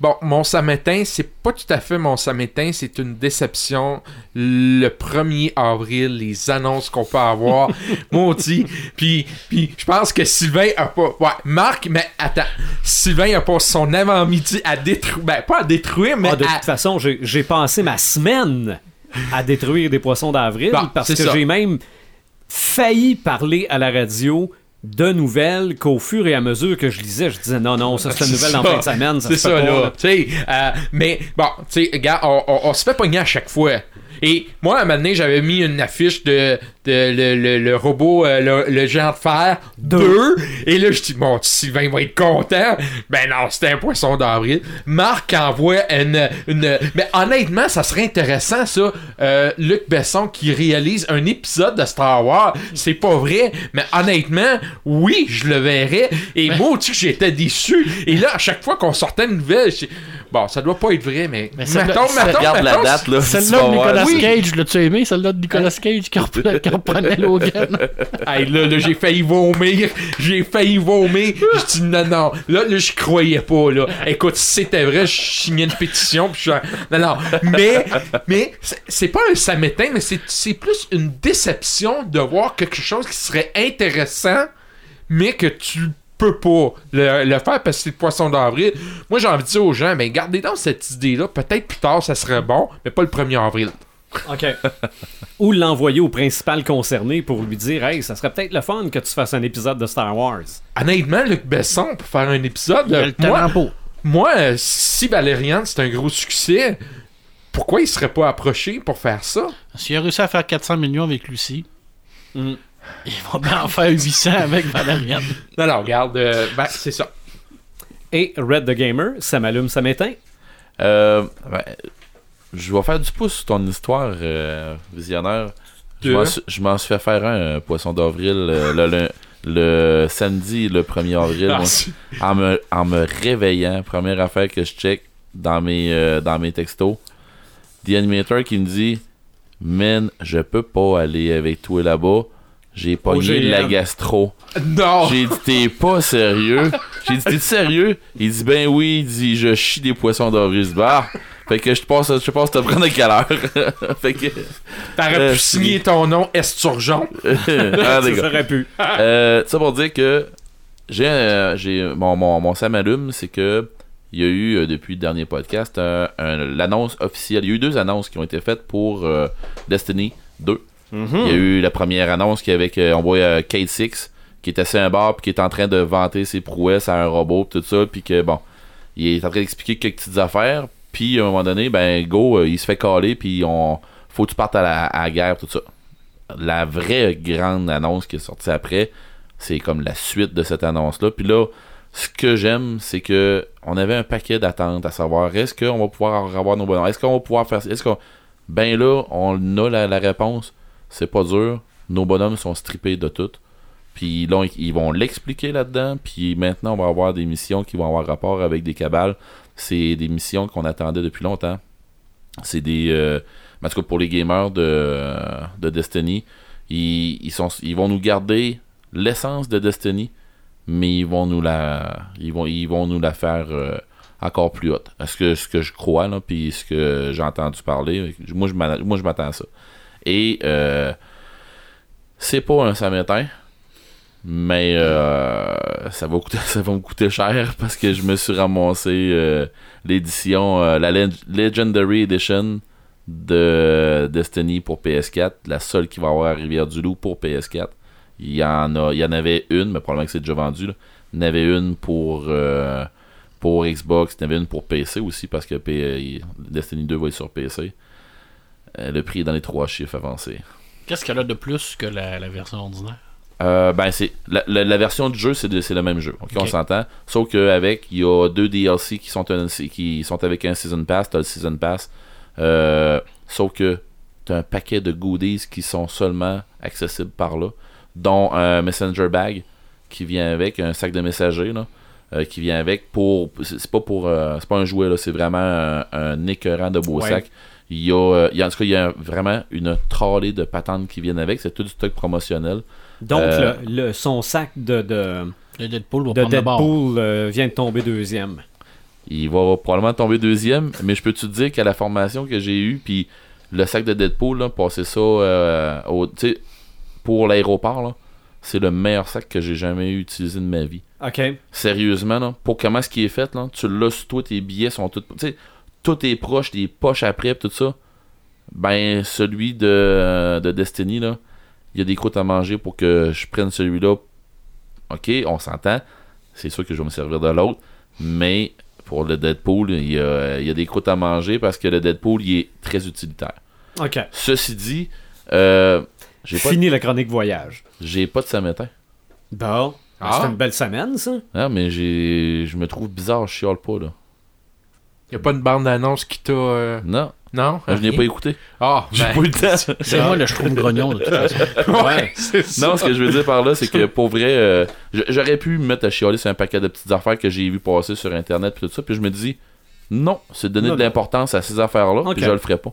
bon, mon samétain, c'est pas tout à fait mon samétain, c'est une déception. Le 1er avril, les annonces qu'on peut avoir, maudit. Puis, puis je pense que Sylvain a pas. Ouais, Marc, mais attends. Sylvain a pas son avant-midi à détruire. Ben, pas à détruire, mais Ah, de à- toute façon, j'ai j'ai passé ma semaine à détruire des poissons d'avril Bon, parce que j'ai même failli parler à la radio de nouvelles qu'au fur et à mesure que je lisais, je disais non, non, ça c'est une nouvelle en ça. fin de semaine. C'est ça, là. Euh, mais bon, tu sais, on, on- on se fait pogner à chaque fois. Et moi, à un moment donné, j'avais mis une affiche de, de le, le- le robot, euh, le, le géant de fer 2. Et là, je dis, bon, Sylvain va être content. Ben non, c'était un poisson d'avril. Marc envoie une, une. Mais honnêtement, ça serait intéressant, ça. Euh, Luc Besson qui réalise un épisode de Star Wars. C'est pas vrai. Mais honnêtement, oui, je le verrais. Et moi, tu j'étais déçu. Et là, à chaque fois qu'on sortait une nouvelle, je dis, bon, ça doit pas être vrai, mais. Mais mettons, mettons, Regarde la date, là. Celle-là de. Nicolas Oui. Cage, l'as-tu aimé? Celle-là de Nicolas Cage qui reprenait, Logan? Hey, là, là j'ai failli vomir. J'ai failli vomir. Je dis non, non. Là, là, je croyais pas, là. Écoute, si c'était vrai, je signais une pétition. Puis je Non, non. Mais, mais c'est- pas un ça m'éteint, mais c'est c'est plus une déception de voir quelque chose qui serait intéressant, mais que tu peux pas le, le faire parce que c'est le poisson d'avril. Moi, j'ai envie de dire aux gens, ben, gardez donc cette idée-là. Peut-être plus tard, ça serait bon, mais pas le 1er avril. OK. Ou l'envoyer au principal concerné pour lui dire Hey, ça serait peut-être le fun que tu fasses un épisode de Star Wars. Honnêtement, Luc Besson, pour faire un épisode, Il a le moi, pour. Moi, si Valériane c'est un gros succès, pourquoi il serait pas approché pour faire ça? S'il a réussi à faire 400 millions avec Lucie, Mm. Il va bien en faire 800 avec Valériane. Non, non, regarde, euh, ben, c'est ça. Et Red the Gamer, ça m'allume, ça m'éteint. Euh, ben, je vais faire du pouce sur ton histoire, euh, visionnaire. Je m'en suis- je m'en suis fait faire un, un poisson d'avril euh, le, le- le samedi, le 1er avril. Ah, c'est- en, me, en me réveillant, première affaire que je check dans mes, euh, dans mes textos, The Animator qui me dit Man, je peux pas aller avec toi là-bas. J'ai pogné OGM. la gastro. non! J'ai dit, t'es pas sérieux? J'ai dit, t'es sérieux? Il dit, ben oui, il dit, je chie des poissons dis, bah, fait que je te passe, je te prendre à quelle heure? fait que, T'aurais euh, pu signer ton nom Esturgeon. ah, aurait pu. Euh, ça pour dire que j'ai, euh, j'ai mon, mon, mon Sam allume, c'est que il y a eu, euh, depuis le dernier podcast, un- un- l'annonce officielle. Il y a eu deux annonces qui ont été faites pour Destiny 2. Mhm. Il y a eu la première annonce qui avec, euh, on voit euh, Kate Six, qui est assis à un bar, puis qui est en train de vanter ses prouesses à un robot, pis tout ça, puis que, bon, il est en train d'expliquer quelques petites affaires, puis à un moment donné, ben, go, euh, il se fait caler, puis on, faut que tu partes à la, à la guerre, tout ça. La vraie grande annonce qui est sortie après, c'est comme la suite de cette annonce-là, puis là, ce que j'aime, c'est que on avait un paquet d'attentes à savoir est-ce qu'on va pouvoir avoir nos bonhommes, est-ce qu'on va pouvoir faire, est-ce qu'on, ben là, on a la, la réponse, c'est pas dur, nos bonhommes sont strippés de tout, puis ils vont l'expliquer là-dedans, puis maintenant, on va avoir des missions qui vont avoir rapport avec des cabales, c'est des missions qu'on attendait depuis longtemps, c'est des, euh, en tout cas pour les gamers de, de Destiny, ils, ils vont nous garder l'essence de Destiny, mais ils vont nous la faire euh, encore plus haute. Est-ce que ce que je crois là puis ce que j'ai entendu parler, moi je m'attends à ça. Et euh, c'est pas un samaritain mais euh, ça va coûter ça va me coûter cher parce que je me suis ramassé euh, l'édition la Leg- Legendary Edition de Destiny pour PS4, la seule qui va avoir à Rivière-du-Loup pour PS4. Il y en a, il y en avait une, mais probablement que c'est déjà vendu. Il y en avait une pour pour Xbox, il y en avait une pour PC aussi parce que Destiny 2 va être sur PC. Euh, le prix est dans les trois chiffres avancés. Qu'est-ce qu'elle a de plus que la, la version ordinaire? Euh, ben c'est la, la- la version du jeu c'est le même jeu. On s'entend. Sauf qu'avec il y a deux DLC qui sont un- qui sont avec un season pass t'as le season pass. Euh, sauf que t'as un paquet de goodies qui sont seulement accessibles par là dont un messenger bag qui vient avec un sac de messager là euh, qui vient avec pour c'est pas pour c'est pas un jouet là c'est vraiment un, un écœurant de beau Ouais. sac il y a, euh, il y a en tout cas il y a vraiment une trolley de patentes qui viennent avec c'est tout du stock promotionnel Donc, Euh, le, le- son sac de, de, Deadpool de bord. Deadpool euh, vient de tomber deuxième. Il va probablement tomber deuxième, mais je peux te dire qu'à la formation que j'ai eue, puis le sac de Deadpool, là, passer ça euh, au, tu sais, pour l'aéroport, là, c'est le meilleur sac que j'ai jamais utilisé de ma vie. OK. Sérieusement, là, pour comment ce qui est fait, là, tu l'as sur toi, tes billets sont tous. Tout est proche, les poches après, tout ça. Ben, celui de, de Destiny, là, il y a des croûtes à manger pour que je prenne celui-là. Ok, on s'entend. C'est sûr que je vais me servir de l'autre. Mais pour le Deadpool, il y, a, il y a des croûtes à manger parce que le Deadpool, il est très utilitaire. OK. Ceci dit, euh, j'ai Fini la chronique voyage. j'ai pas de samétain. Bon. Ah. C'est une belle semaine, ça. Non, mais j'ai, je me trouve bizarre, je chiale pas, là. Y a pas une bande d'annonce qui t'a. euh, Non, Non? Je n'ai pas écouté. Ah, J'ai ben, pas eu le temps. C'est moi le Schtroumpf grognon de toute façon. ouais. Non, ce que je veux dire par là, c'est que pour vrai, euh, j'aurais pu me mettre à chialer sur un paquet de petites affaires que j'ai vu passer sur Internet puis tout ça, puis je me dis, non, c'est donner de l'importance à ces affaires-là, Ok. puis je le ferai pas.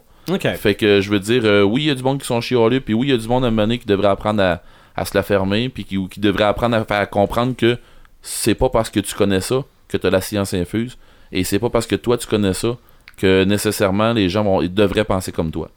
Fait que je veux dire, euh, oui, il y a du monde qui sont chialés, puis oui, il y a du monde à un moment donné qui devrait apprendre à, à se la fermer, puis qui, ou qui devrait apprendre à faire comprendre que c'est pas parce que tu connais ça que tu as la science infuse, et c'est pas parce que toi tu connais ça que nécessairement les gens vont, ils devraient penser comme toi.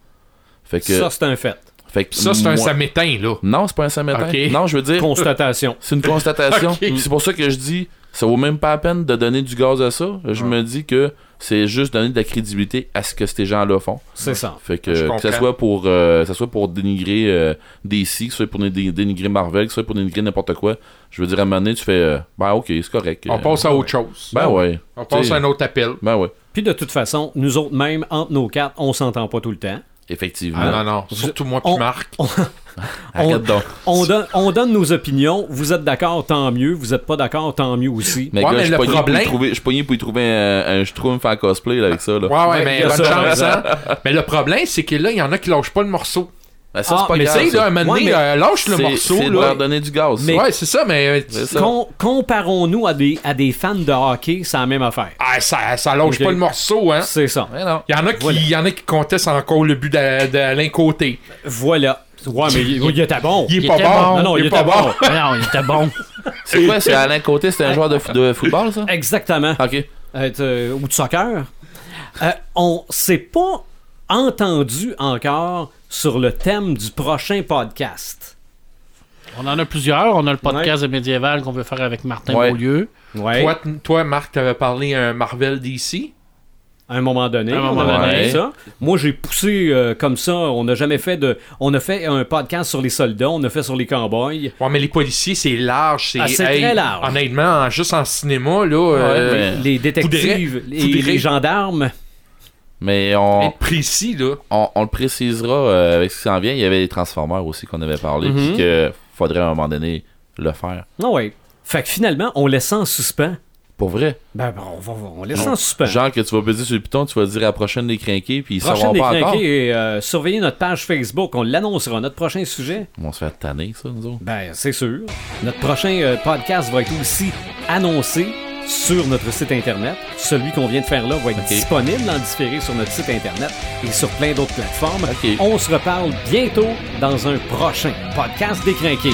Fait que, Ça, c'est un fait. fait que Ça, c'est un moi- samétain, là. Non, c'est pas un samétain. Non, je veux dire, Constatation. c'est une constatation. C'est pour ça que je dis, ça vaut même pas la peine de donner du gaz à ça. Je me dis que c'est juste donner de la crédibilité à ce que ces gens-là font. C'est ça. Fait que, Je que ça soit pour euh, ça soit pour dénigrer euh, DC, que ce soit pour dé- dénigrer Marvel, que ce soit pour dénigrer n'importe quoi. Je veux dire, à un moment donné, tu fais euh, Ben ok, c'est correct. On Euh, passe à autre chose. Ben ouais. On passe à un autre appel. Ben ouais. Puis de toute façon, nous autres même, entre nos quatre, on s'entend pas tout le temps. Effectivement. Ah non, non. Surtout moi puis on- Marc. Arrête donc. On donne, on donne nos opinions. Vous êtes d'accord, tant mieux. Vous êtes pas d'accord, tant mieux aussi. Mais Ouais, gars, mais je suis le pogné pour y problème- trouver- je suis pogné pour y trouver un, un schtroumpf en cosplay là, avec ça. Là. Ouais, ouais, Ouais, mais bonne ça. chance, hein. Mais le problème, c'est que là, il y en a qui lâchent pas le morceau. Ben, ça, Ah, c'est pas mais ça. là, un moment Ouais, donné, mais euh, lâche le C'est- morceau, c'est de leur donner du gaz. Mais- Ouais, c'est ça, mais. euh, C'est. Com- comparons-nous à des, à des fans de hockey, c'est la même affaire. Ah, ça, ça lâche pas le morceau, hein. C'est ça. Ouais, non. Il y en a qui, Voilà. il y en a qui contestent encore le but d'Alain Côté. Voilà. Ouais, mais il, il était bon. Il est Il pas bon. bon. Non, non, il est était pas bon. non, il était bon. C'est quoi, c'est Alain Côté, c'est un joueur de, de football, ça? Exactement. Ok. Euh, ou de soccer. Euh, on s'est pas entendu encore sur le thème du prochain podcast. On en a plusieurs. On a le podcast de médiéval qu'on veut faire avec Martin Ouais. Beaulieu. Ouais. Toi, toi, Marc, t'avais parlé un Marvel DC. À un moment donné. À un moment donné. ça. Moi, j'ai poussé euh, comme ça. On n'a jamais fait de. On a fait un podcast sur les soldats. On a fait sur les cowboys. Ouais, mais les policiers, c'est large. C'est Ah, c'est très large. Honnêtement, en- juste en cinéma, là. euh, Les détectives, Faudrait- les, faudrait- les gendarmes. Mais on, Être précis, là. on, on le précisera euh, avec ce qui s'en vient. Il y avait les Transformers aussi qu'on avait parlé. Mhm. Puis qu'il faudrait à un moment donné le faire. Ah ouais. Fait que finalement, on laisse en suspens. Pour vrai? Ben, ben, on, va, on laisse en suspens. Genre que tu vas baiser sur le piton, tu vas dire à la prochaine des crinqués, puis ils Prochaine des pas encore. et euh, surveillez notre page Facebook. On l'annoncera. Notre prochain sujet. On se fait tanner, ça, nous autres. Ben, c'est sûr. Notre prochain euh, podcast va être aussi annoncé sur notre site internet. Celui qu'on vient de faire là va être disponible en différé sur notre site internet et sur plein d'autres plateformes. On se reparle bientôt dans un prochain podcast décrinqué.